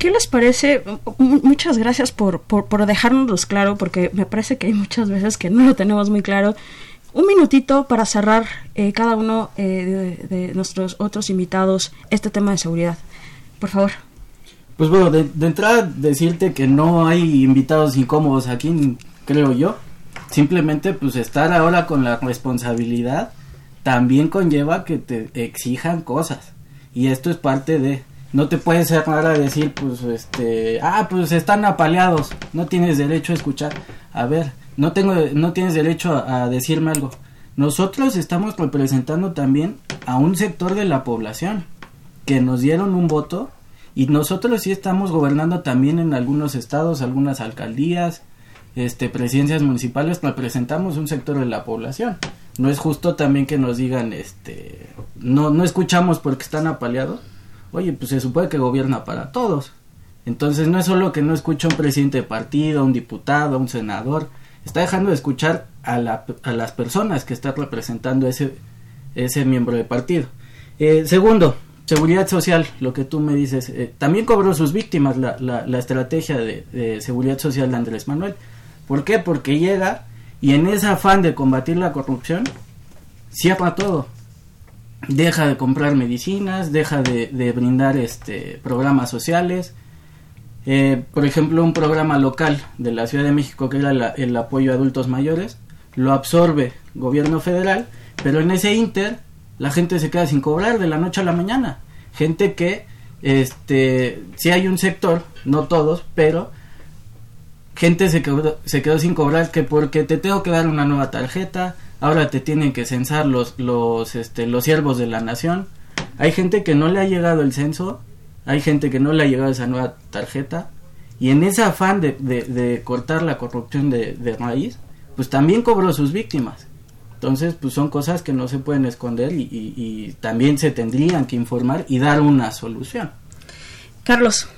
¿Qué les parece? Muchas gracias por, por, dejárnoslos claro, porque me parece que hay muchas veces que no lo tenemos muy claro. Un minutito para cerrar eh, cada uno eh, de, nuestros otros invitados este tema de seguridad. Por favor. Pues bueno, de, de entrada decirte que no hay invitados incómodos aquí, creo yo. Simplemente pues estar ahora con la responsabilidad también conlleva que te exijan cosas. Y esto es parte de... No te puedes cerrar a decir, pues, este, ah, pues están apaleados, no tienes derecho a escuchar. A ver, no tengo, no tienes derecho a, decirme algo. Nosotros estamos representando también a un sector de la población que nos dieron un voto y nosotros sí estamos gobernando también en algunos estados, algunas alcaldías, este, presidencias municipales, representamos un sector de la población no es justo también que nos digan, este, no, no escuchamos porque están apaleados. Oye, pues se supone que gobierna para todos. Entonces no es solo que no escucha un presidente de partido, un diputado, un senador, está dejando de escuchar a, la, las personas que está representando ese, ese miembro de partido. Eh, segundo, seguridad social, lo que tú me dices, eh, también cobró sus víctimas la, la, la estrategia de, seguridad social de Andrés Manuel. ¿Por qué? Porque llega y en ese afán de combatir la corrupción, cierra todo. Deja de comprar medicinas, deja de, brindar este programas sociales. Eh, por ejemplo, un programa local de la Ciudad de México que era el apoyo a adultos mayores, lo absorbe gobierno federal, pero en ese inter la gente se queda sin cobrar de la noche a la mañana. Gente que, este, si hay un sector, no todos, pero gente se quedó, se quedó sin cobrar que porque te tengo que dar una nueva tarjeta, ahora te tienen que censar los, los, este, los siervos de la nación. Hay gente que no le ha llegado el censo, hay gente que no le ha llegado esa nueva tarjeta, y en ese afán de, de, cortar la corrupción de, de, raíz, pues también cobró sus víctimas. Entonces, pues son cosas que no se pueden esconder y, y también se tendrían que informar y dar una solución. Carlos.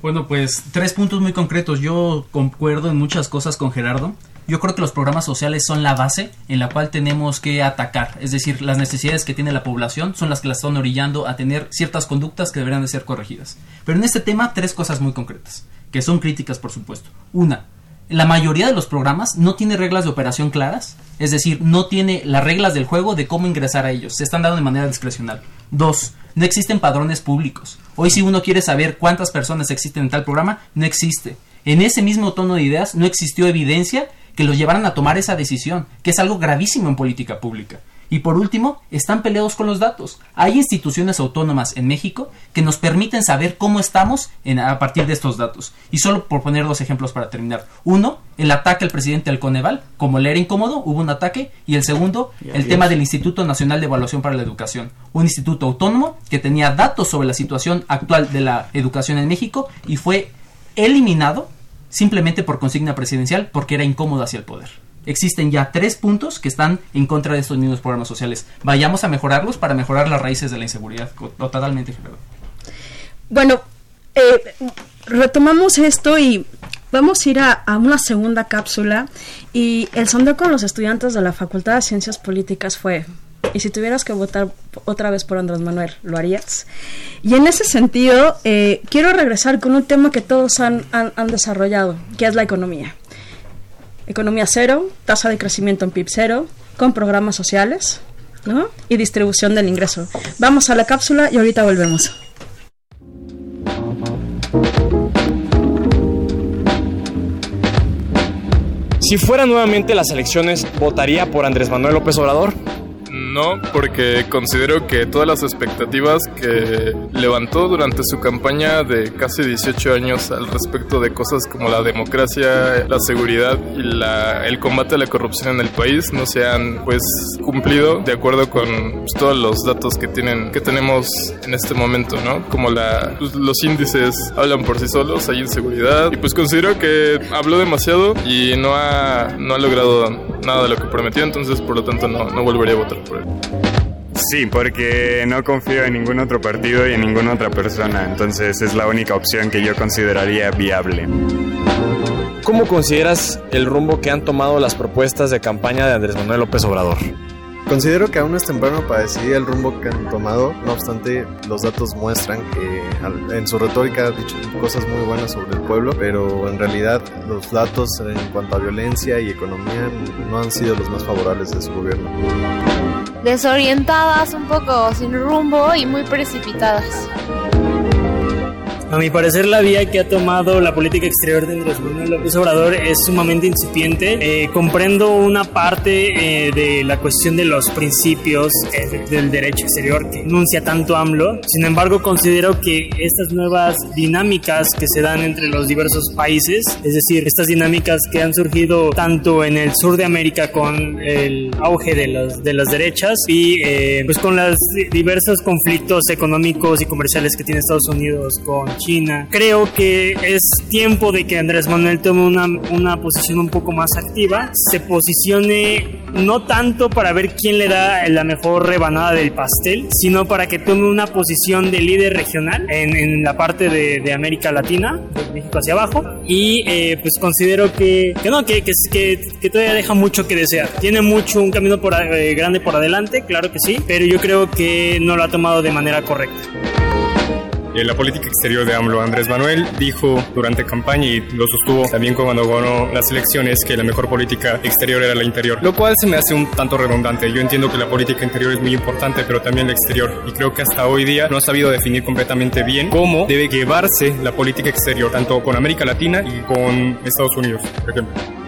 Bueno, pues tres puntos muy concretos. Yo concuerdo en muchas cosas con Gerardo. Yo creo que los programas sociales son la base en la cual tenemos que atacar. Es decir, las necesidades que tiene la población son las que la están orillando a tener ciertas conductas que deberían de ser corregidas. Pero en este tema, tres cosas muy concretas, que son críticas, por supuesto. Una, la mayoría de los programas no tiene reglas de operación claras, es decir, no tiene las reglas del juego de cómo ingresar a ellos, se están dando de manera discrecional. Dos, no existen padrones públicos. Hoy si uno quiere saber cuántas personas existen en tal programa, no existe. En ese mismo tono de ideas no existió evidencia que los llevaran a tomar esa decisión, que es algo gravísimo en política pública. Y por último, están peleados con los datos. Hay instituciones autónomas en México que nos permiten saber cómo estamos a partir de estos datos. Y solo por poner dos ejemplos para terminar. Uno, el ataque al presidente del Coneval, como le era incómodo, hubo un ataque. Y el segundo, el tema del Instituto Nacional de Evaluación para la Educación. Un instituto autónomo que tenía datos sobre la situación actual de la educación en México y fue eliminado simplemente por consigna presidencial porque era incómodo hacia el poder existen ya tres puntos que están en contra de estos mismos programas sociales. Vayamos a mejorarlos para mejorar las raíces de la inseguridad. Totalmente, Bueno, eh, retomamos esto y vamos a ir a, una segunda cápsula. Y el sondeo con los estudiantes de la Facultad de Ciencias Políticas fue, y si tuvieras que votar otra vez por Andrés Manuel, ¿lo harías? Y en ese sentido, eh, quiero regresar con un tema que todos han, han desarrollado, que es la economía economía cero, tasa de crecimiento en PIB cero, con programas sociales ¿no? y distribución del ingreso. Vamos a la cápsula y ahorita volvemos. Si fueran nuevamente las elecciones, ¿votaría por Andrés Manuel López Obrador? No, porque considero que todas las expectativas que levantó durante su campaña de casi 18 años al respecto de cosas como la democracia, la seguridad y la, el combate a la corrupción en el país no se han pues cumplido de acuerdo con pues, todos los datos que tienen que tenemos en este momento, ¿no? Como la, pues, los índices hablan por sí solos, hay inseguridad y pues considero que habló demasiado y no ha, no ha logrado nada de lo que prometió, entonces por lo tanto no, no volvería a votar por él. Sí, porque no confío en ningún otro partido y en ninguna otra persona, entonces es la única opción que yo consideraría viable. ¿Cómo consideras el rumbo que han tomado las propuestas de campaña de Andrés Manuel López Obrador? Considero que aún es temprano para decidir el rumbo que han tomado, no obstante los datos muestran que en su retórica ha dicho cosas muy buenas sobre el pueblo, pero en realidad los datos en cuanto a violencia y economía no han sido los más favorables de su gobierno. Desorientadas, un poco sin rumbo y muy precipitadas. A mi parecer, la vía que ha tomado la política exterior de Andrés Manuel López Obrador es sumamente incipiente. Eh, comprendo una parte eh, de la cuestión de los principios eh, del derecho exterior que enuncia tanto AMLO. Sin embargo, considero que estas nuevas dinámicas que se dan entre los diversos países, es decir, estas dinámicas que han surgido tanto en el sur de América con el auge de las, de las derechas y pues con los diversos conflictos económicos y comerciales que tiene Estados Unidos con China. Creo que es tiempo de que Andrés Manuel tome una, una posición un poco más activa, se posicione no tanto para ver quién le da la mejor rebanada del pastel, sino para que tome una posición de líder regional en, en la parte de, de, América Latina, de México hacia abajo, y eh, pues considero que, que no, que, que, que, todavía deja mucho que desear. Tiene mucho, un camino por, eh, grande por adelante, claro que sí, pero yo creo que no lo ha tomado de manera correcta la política exterior de AMLO. Andrés Manuel dijo durante campaña y lo sostuvo también cuando ganó las elecciones que la mejor política exterior era la interior, lo cual se me hace un tanto redundante. Yo entiendo que la política interior es muy importante, pero también la exterior. Y creo que hasta hoy día no ha sabido definir completamente bien cómo debe llevarse la política exterior, tanto con América Latina y con Estados Unidos, por ejemplo.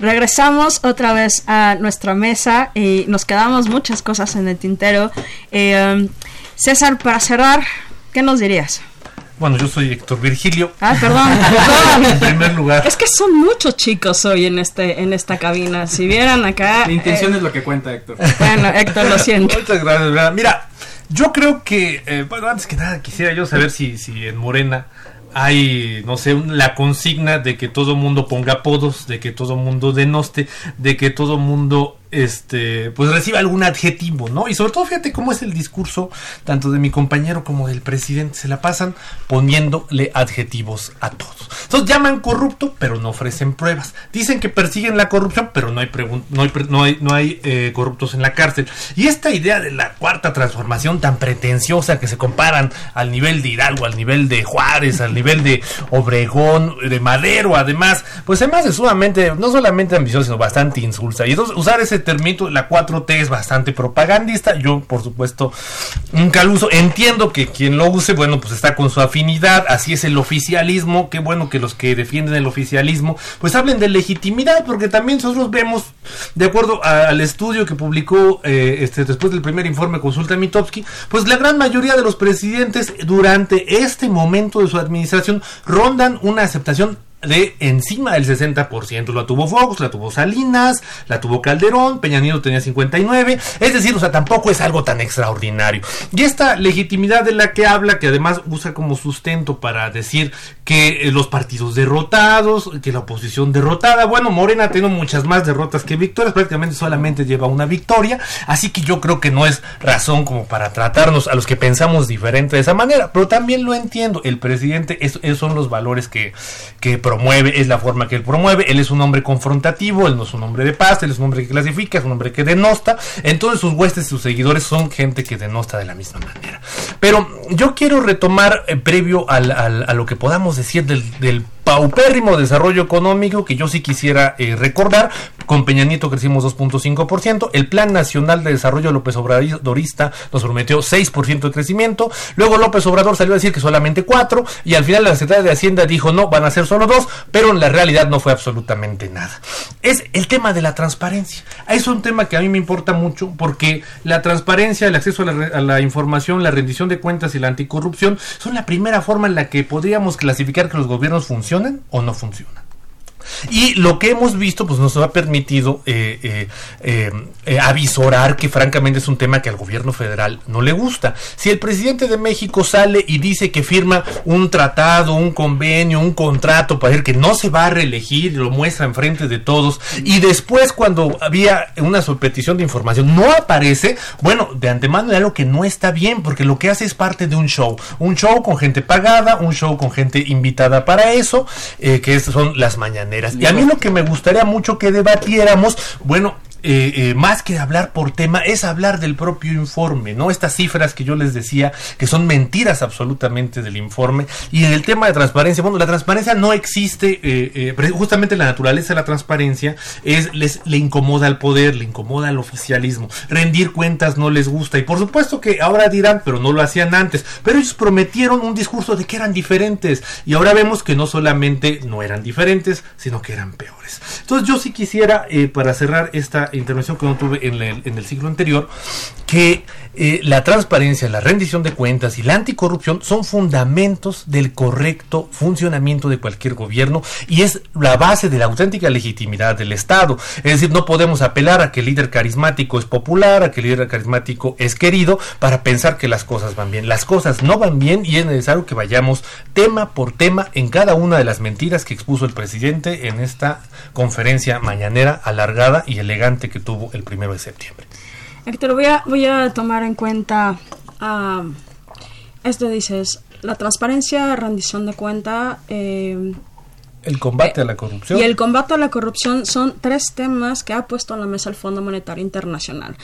Regresamos otra vez a nuestra mesa y nos quedamos muchas cosas en el tintero. Eh, um, César, para cerrar, ¿qué nos dirías? Bueno, yo soy Héctor Virgilio. Ah, perdón, en primer lugar. Es que son muchos chicos hoy en este en esta cabina. Si vieran acá. La intención eh, es lo que cuenta, Héctor. Bueno, Héctor, lo siento. Muchas gracias. Mira, yo creo que, eh, bueno, antes que nada quisiera yo saber si, si en Morena hay, no sé, la consigna de que todo mundo ponga apodos, de que todo mundo denoste, de que todo mundo este, pues reciba algún adjetivo, ¿no? Y sobre todo fíjate cómo es el discurso tanto de mi compañero como del presidente, se la pasan poniéndole adjetivos a todos. Entonces llaman corrupto, pero no ofrecen pruebas. Dicen que persiguen la corrupción, pero no hay, no hay, no hay, no hay eh, corruptos en la cárcel. Y esta idea de la cuarta transformación tan pretenciosa que se comparan al nivel de Hidalgo, al nivel de Juárez, al nivel de Obregón, de Madero, además, pues además es sumamente, no solamente ambicioso, sino bastante insulsa. Y entonces usar ese término, la 4T es bastante propagandista. Yo, por supuesto, nunca lo uso. Entiendo que quien lo use, bueno, pues está con su afinidad, así es el oficialismo. Qué bueno que los que defienden el oficialismo, pues hablen de legitimidad, porque también nosotros vemos, de acuerdo al estudio que publicó eh, este, después del primer informe Consulta Mitofsky, pues la gran mayoría de los presidentes durante este momento de su administración rondan una aceptación de encima del 60%. La tuvo Fox, la tuvo Salinas, la tuvo Calderón, Peña Nieto tenía 59. Es decir, o sea, tampoco es algo tan extraordinario. Y esta legitimidad de la que habla, que además usa como sustento para decir que eh, los partidos derrotados, que la oposición derrotada, bueno, Morena tiene muchas más derrotas que victorias, prácticamente solamente lleva una victoria, así que yo creo que no es razón como para tratarnos a los que pensamos diferente de esa manera, pero también lo entiendo, el presidente, esos son los valores que, que promueve, es la forma que él promueve, él es un hombre confrontativo, él no es un hombre de paz, él es un hombre que clasifica, es un hombre que denosta, entonces sus huestes, sus seguidores son gente que denosta de la misma manera. Pero yo quiero retomar eh, previo al, a lo que podamos decir del paupérrimo desarrollo económico que yo sí quisiera eh, recordar. Con Peña Nieto crecimos 2.5%. El Plan Nacional de Desarrollo López Obradorista nos prometió 6% de crecimiento. Luego López Obrador salió a decir que solamente 4 y al final la Secretaría de Hacienda dijo no, van a ser solo 2, pero en la realidad no fue absolutamente nada. Es el tema de la transparencia. Es un tema que a mí me importa mucho porque la transparencia, el acceso a la, a la información, la rendición de cuentas y la anticorrupción son la primera forma en la que podríamos clasificar que los gobiernos funcionan o no funcionan. Y lo que hemos visto, pues nos ha permitido eh, eh, eh, eh, avisorar que francamente es un tema que al gobierno federal no le gusta. Si el presidente de México sale y dice que firma un tratado, un convenio, un contrato para decir que no se va a reelegir, lo muestra enfrente de todos, y después cuando había una petición de información no aparece, bueno, de antemano es algo que no está bien, porque lo que hace es parte de un show. Un show con gente pagada, un show con gente invitada para eso, que son las mañaneras. Y a mí lo que me gustaría mucho que debatiéramos, bueno, eh, eh, más que hablar por tema, es hablar del propio informe, ¿no? Estas cifras que yo les decía, que son mentiras absolutamente del informe. Y en el tema de transparencia, bueno, la transparencia no existe, eh, justamente la naturaleza de la transparencia es, les, le incomoda al poder, le incomoda al oficialismo. Rendir cuentas no les gusta. Y por supuesto que ahora dirán, pero no lo hacían antes. Pero ellos prometieron un discurso de que eran diferentes. Y ahora vemos que no solamente no eran diferentes, sino que eran peores. Entonces yo sí quisiera, para cerrar esta intervención que no tuve en el, en el siglo anterior, que eh, la transparencia, la rendición de cuentas y la anticorrupción son fundamentos del correcto funcionamiento de cualquier gobierno y es la base de la auténtica legitimidad del Estado. Es decir, no podemos apelar a que el líder carismático es popular, a que el líder carismático es querido para pensar que las cosas van bien. Las cosas no van bien y es necesario que vayamos tema por tema en cada una de las mentiras que expuso el presidente en esta conferencia mañanera alargada y elegante que tuvo el primero de septiembre. Héctor, voy a, voy a tomar en cuenta uh, esto dices, la transparencia, rendición de cuenta. Eh, el combate a la corrupción. Y el combate a la corrupción son tres temas que ha puesto en la mesa el Fondo Monetario Internacional.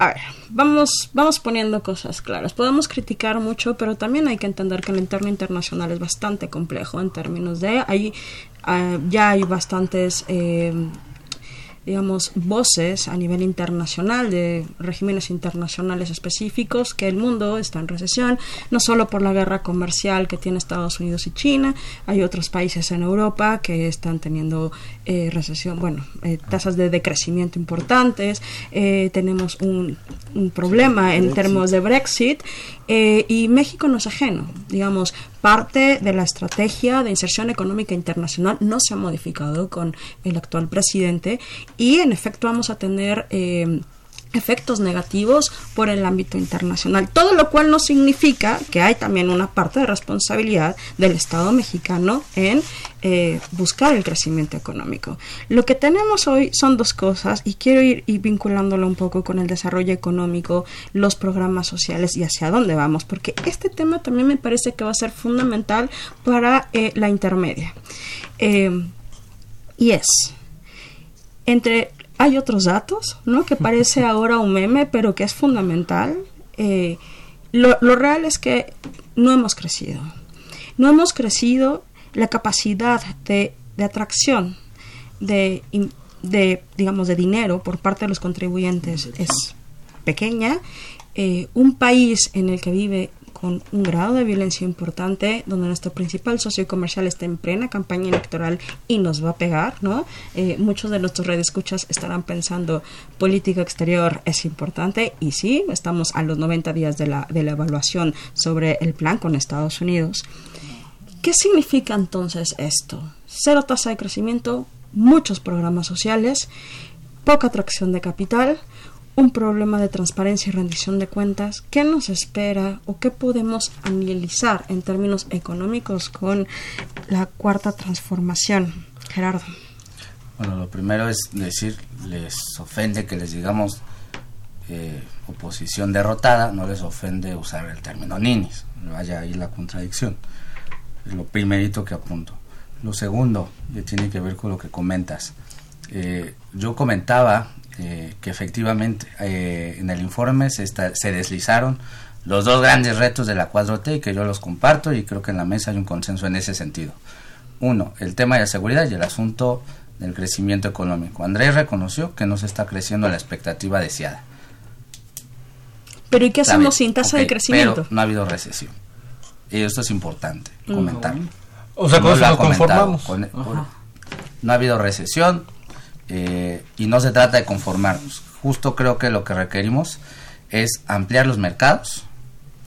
A ver, vamos, vamos poniendo cosas claras. Podemos criticar mucho, pero también hay que entender que el entorno internacional es bastante complejo en términos de... Uh, ya hay bastantes... Digamos, voces a nivel internacional de regímenes internacionales específicos que el mundo está en recesión, no solo por la guerra comercial que tiene Estados Unidos y China, hay otros países en Europa que están teniendo eh, recesión, bueno, eh, tasas de decrecimiento importantes, eh, tenemos un, un, problema en términos de Brexit y México no es ajeno, digamos, parte de la estrategia de inserción económica internacional no se ha modificado con el actual presidente y en efecto vamos a tener efectos negativos por el ámbito internacional. Todo lo cual no significa que hay también una parte de responsabilidad del Estado mexicano en eh, buscar el crecimiento económico. Lo que tenemos hoy son dos cosas y quiero ir, vinculándolo un poco con el desarrollo económico, los programas sociales y hacia dónde vamos, porque este tema también me parece que va a ser fundamental para eh, la intermedia. Eh, y es, entre hay otros datos, ¿no? Que parece ahora un meme, pero que es fundamental. Eh, lo, real es que no hemos crecido. No hemos crecido la capacidad de, atracción de, de, digamos, de dinero por parte de los contribuyentes es pequeña. Eh, un país en el que vive con un grado de violencia importante, donde nuestro principal socio comercial está en plena campaña electoral y nos va a pegar, ¿no? Eh, muchos de nuestros escuchas estarán pensando, política exterior es importante, y sí, estamos a los 90 días de la, de la evaluación sobre el plan con Estados Unidos. ¿Qué significa entonces esto? Cero tasa de crecimiento, muchos programas sociales, poca atracción de capital, un problema de transparencia y rendición de cuentas, ¿qué nos espera o qué podemos analizar en términos económicos con la cuarta transformación? Gerardo. Bueno, lo primero es decir, les ofende que les digamos eh, oposición derrotada, no les ofende usar el término ninis, vaya ahí la contradicción. Es lo primerito que apunto. Lo segundo, que tiene que ver con lo que comentas. Eh, yo comentaba eh, que efectivamente eh, en el informe se, se deslizaron los dos grandes retos de la 4T y que yo los comparto y creo que en la mesa hay un consenso en ese sentido. Uno, el tema de la seguridad y el asunto del crecimiento económico. Andrés reconoció que no se está creciendo a la expectativa deseada. Pero ¿y qué hacemos sin tasa de crecimiento? Pero no ha habido recesión. Y esto es importante comentar. O sea, con eso nos conformamos. no ha habido recesión, eh, y no se trata de conformarnos. Justo creo que lo que requerimos es ampliar los mercados,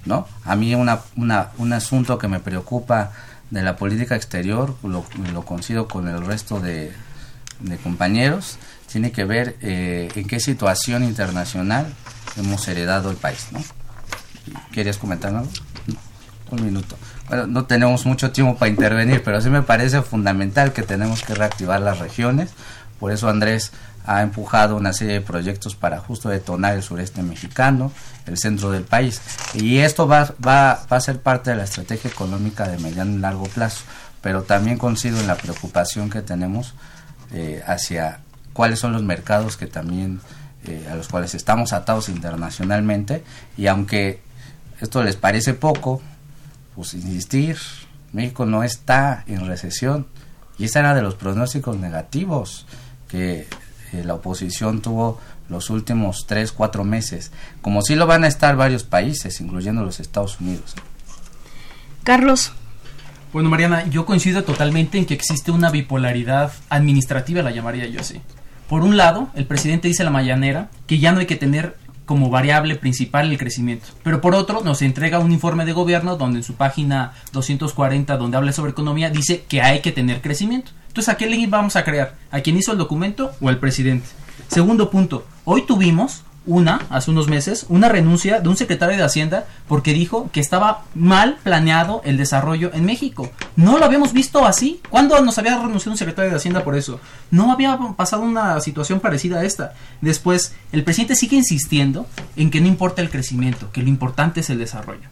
¿no? A mí una, un asunto que me preocupa de la política exterior, lo, lo coincido con el resto de, compañeros, tiene que ver eh, en qué situación internacional hemos heredado el país, ¿no? ¿Querías comentar algo? Un minuto. Bueno, no tenemos mucho tiempo para intervenir, pero sí me parece fundamental que tenemos que reactivar las regiones, por eso Andrés ha empujado una serie de proyectos para justo detonar el sureste mexicano, el centro del país. Y esto va, va, va a ser parte de la estrategia económica de mediano y largo plazo. Pero también coincido en la preocupación que tenemos eh, hacia cuáles son los mercados que también eh, a los cuales estamos atados internacionalmente. Y aunque esto les parece poco, pues insistir, México no está en recesión. Y ese era de los pronósticos negativos que eh, la oposición tuvo los últimos tres, cuatro meses, como si lo van a estar varios países, incluyendo los Estados Unidos. Carlos. Bueno, Mariana, yo coincido totalmente en que existe una bipolaridad administrativa, la llamaría yo así. Por un lado, el presidente dice la mañanera que ya no hay que tener como variable principal el crecimiento. Pero por otro, nos entrega un informe de gobierno donde en su página 240, donde habla sobre economía, dice que hay que tener crecimiento. Entonces, ¿a qué ley vamos a crear? ¿A quién hizo el documento o al presidente? Segundo punto, hoy tuvimos una, hace unos meses, una renuncia de un secretario de Hacienda porque dijo que estaba mal planeado el desarrollo en México. No lo habíamos visto así. ¿Cuándo nos había renunciado un secretario de Hacienda por eso? No había pasado una situación parecida a esta. Después, el presidente sigue insistiendo en que no importa el crecimiento, que lo importante es el desarrollo.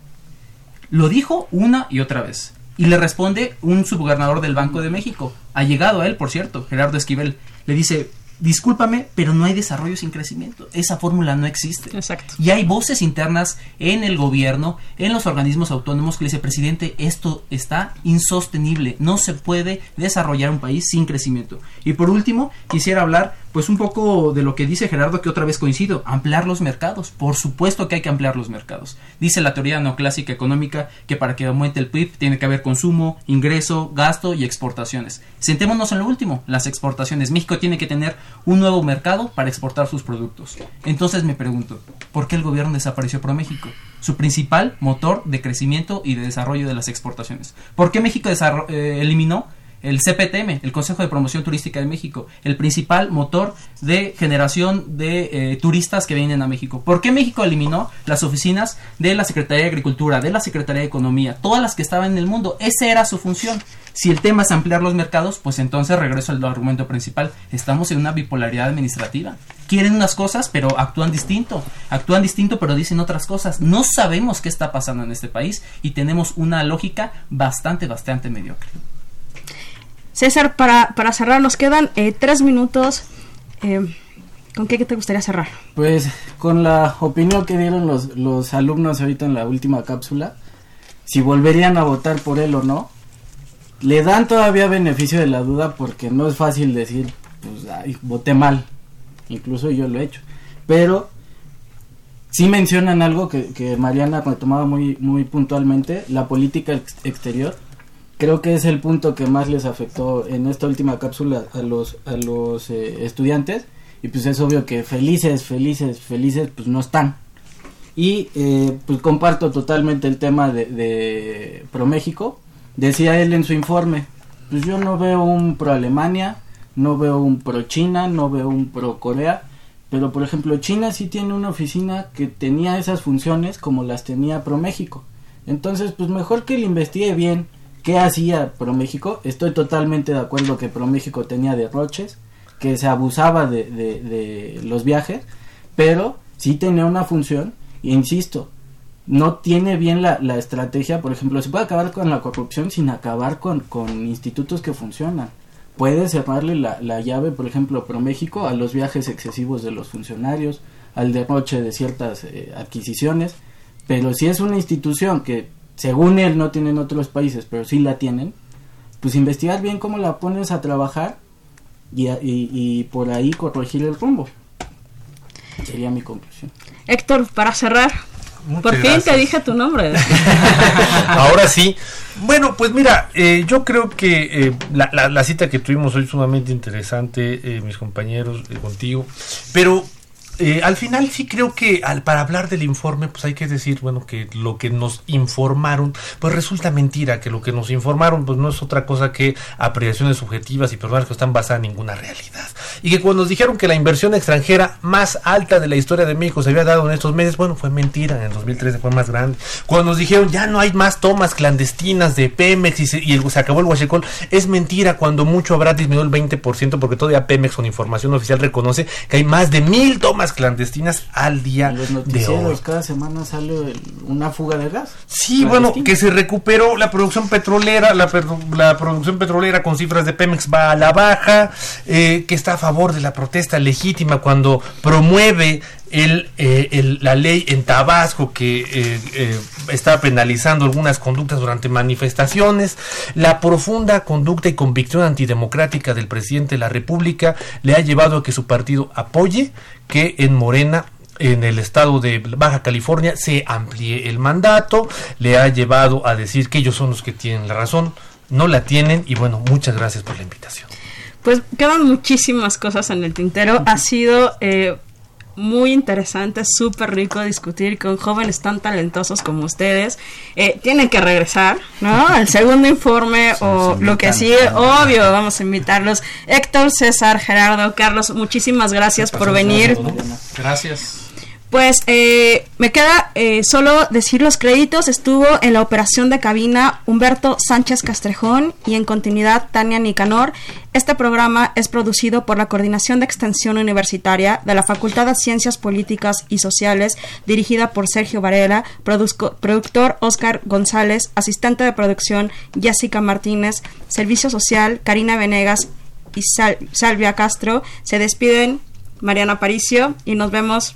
Lo dijo una y otra vez. Y le responde un subgobernador del Banco de México. Ha llegado a él, por cierto, Gerardo Esquivel. Le dice, discúlpame, pero no hay desarrollo sin crecimiento. Esa fórmula no existe. Exacto. Y hay voces internas en el gobierno, en los organismos autónomos que le dice, presidente, esto está insostenible. No se puede desarrollar un país sin crecimiento. Y por último, quisiera hablar pues un poco de lo que dice Gerardo, que otra vez coincido, ampliar los mercados. Por supuesto que hay que ampliar los mercados. Dice la teoría neoclásica económica que para que aumente el PIB tiene que haber consumo, ingreso, gasto y exportaciones. Sentémonos en lo último, las exportaciones. México tiene que tener un nuevo mercado para exportar sus productos. Entonces me pregunto, ¿por qué el gobierno desapareció ProMéxico? Su principal motor de crecimiento y de desarrollo de las exportaciones. ¿Por qué México eh, eliminó el CPTM, el Consejo de Promoción Turística de México, el principal motor de generación de eh, turistas que vienen a México. ¿Por qué México eliminó las oficinas de la Secretaría de Agricultura, de la Secretaría de Economía, todas las que estaban en el mundo? Esa era su función. Si el tema es ampliar los mercados, pues entonces regreso al argumento principal. Estamos en una bipolaridad administrativa. Quieren unas cosas, pero actúan distinto. Actúan distinto, pero dicen otras cosas. No sabemos qué está pasando en este país y tenemos una lógica bastante, bastante mediocre. César, para, para cerrar, nos quedan eh, tres minutos. Eh, ¿Con qué te gustaría cerrar? Pues con la opinión que dieron los, los alumnos ahorita en la última cápsula, si volverían a votar por él o no, le dan todavía beneficio de la duda porque no es fácil decir, pues, ay, voté mal. Incluso yo lo he hecho. Pero sí mencionan algo que, que Mariana retomaba muy, muy puntualmente, la política ex exterior creo que es el punto que más les afectó en esta última cápsula a los a los eh, estudiantes. Y pues es obvio que felices felices felices pues no están. Y eh, pues comparto totalmente el tema de, de ProMéxico. Decía él en su informe pues yo no veo un pro Alemania no veo un pro China no veo un pro Corea. Pero por ejemplo China sí tiene una oficina que tenía esas funciones como las tenía ProMéxico. Entonces pues mejor que le investigue bien ¿Qué hacía ProMéxico? Estoy totalmente de acuerdo que ProMéxico tenía derroches, que se abusaba de, de, los viajes, pero sí tenía una función, e insisto, no tiene bien la, estrategia, por ejemplo, se puede acabar con la corrupción sin acabar con, institutos que funcionan. Puede cerrarle la, la llave, por ejemplo, ProMéxico a los viajes excesivos de los funcionarios, al derroche de ciertas eh, adquisiciones, pero si es una institución que según él no tienen otros países, pero sí la tienen, pues investigar bien cómo la pones a trabajar y, y, por ahí corregir el rumbo. Sería mi conclusión. Héctor, para cerrar, por fin te dije tu nombre. Ahora sí. Bueno, pues mira, eh, yo creo que eh, la, la, cita que tuvimos hoy es sumamente interesante, eh, mis compañeros, contigo, pero eh, al final sí creo que al, para hablar del informe, pues hay que decir, bueno, que lo que nos informaron, pues resulta mentira, que lo que nos informaron, pues no es otra cosa que apreciaciones subjetivas y personas que están basadas en ninguna realidad. Y que cuando nos dijeron que la inversión extranjera más alta de la historia de México se había dado en estos meses, bueno, fue mentira, en el 2013 fue más grande. Cuando nos dijeron ya no hay más tomas clandestinas de Pemex y se, y se acabó el huachicol, es mentira, cuando mucho habrá disminuido el 20%, porque todavía Pemex con información oficial reconoce que hay más de mil tomas clandestinas al día de hoy. Cada semana sale una fuga de gas. Sí, bueno, que se recuperó la producción petrolera, la, la, producción petrolera con cifras de Pemex va a la baja, eh, que está a favor de la protesta legítima cuando promueve el, eh, la ley en Tabasco que eh, está penalizando algunas conductas durante manifestaciones, la profunda conducta y convicción antidemocrática del presidente de la República le ha llevado a que su partido apoye que en Morena en el estado de Baja California se amplíe el mandato, le ha llevado a decir que ellos son los que tienen la razón, no la tienen y bueno, muchas gracias por la invitación. Pues quedan muchísimas cosas en el tintero, ha sido... Eh, muy interesante, súper rico discutir con jóvenes tan talentosos como ustedes. Eh, tienen que regresar, ¿no? El segundo informe o lo que sigue, obvio, vamos a invitarlos. Héctor, César, Gerardo, Carlos, muchísimas gracias por venir. Gracias. Pues eh, me queda eh, solo decir los créditos. Estuvo en la operación de cabina Humberto Sánchez Castrejón y en continuidad Tania Nicanor. Este programa es producido por la Coordinación de Extensión Universitaria de la Facultad de Ciencias Políticas y Sociales, dirigida por Sergio Varela, productor Oscar González, asistente de producción Jessica Martínez, Servicio Social Karina Venegas y Salvia Castro. Se despiden Mariana Paricio y nos vemos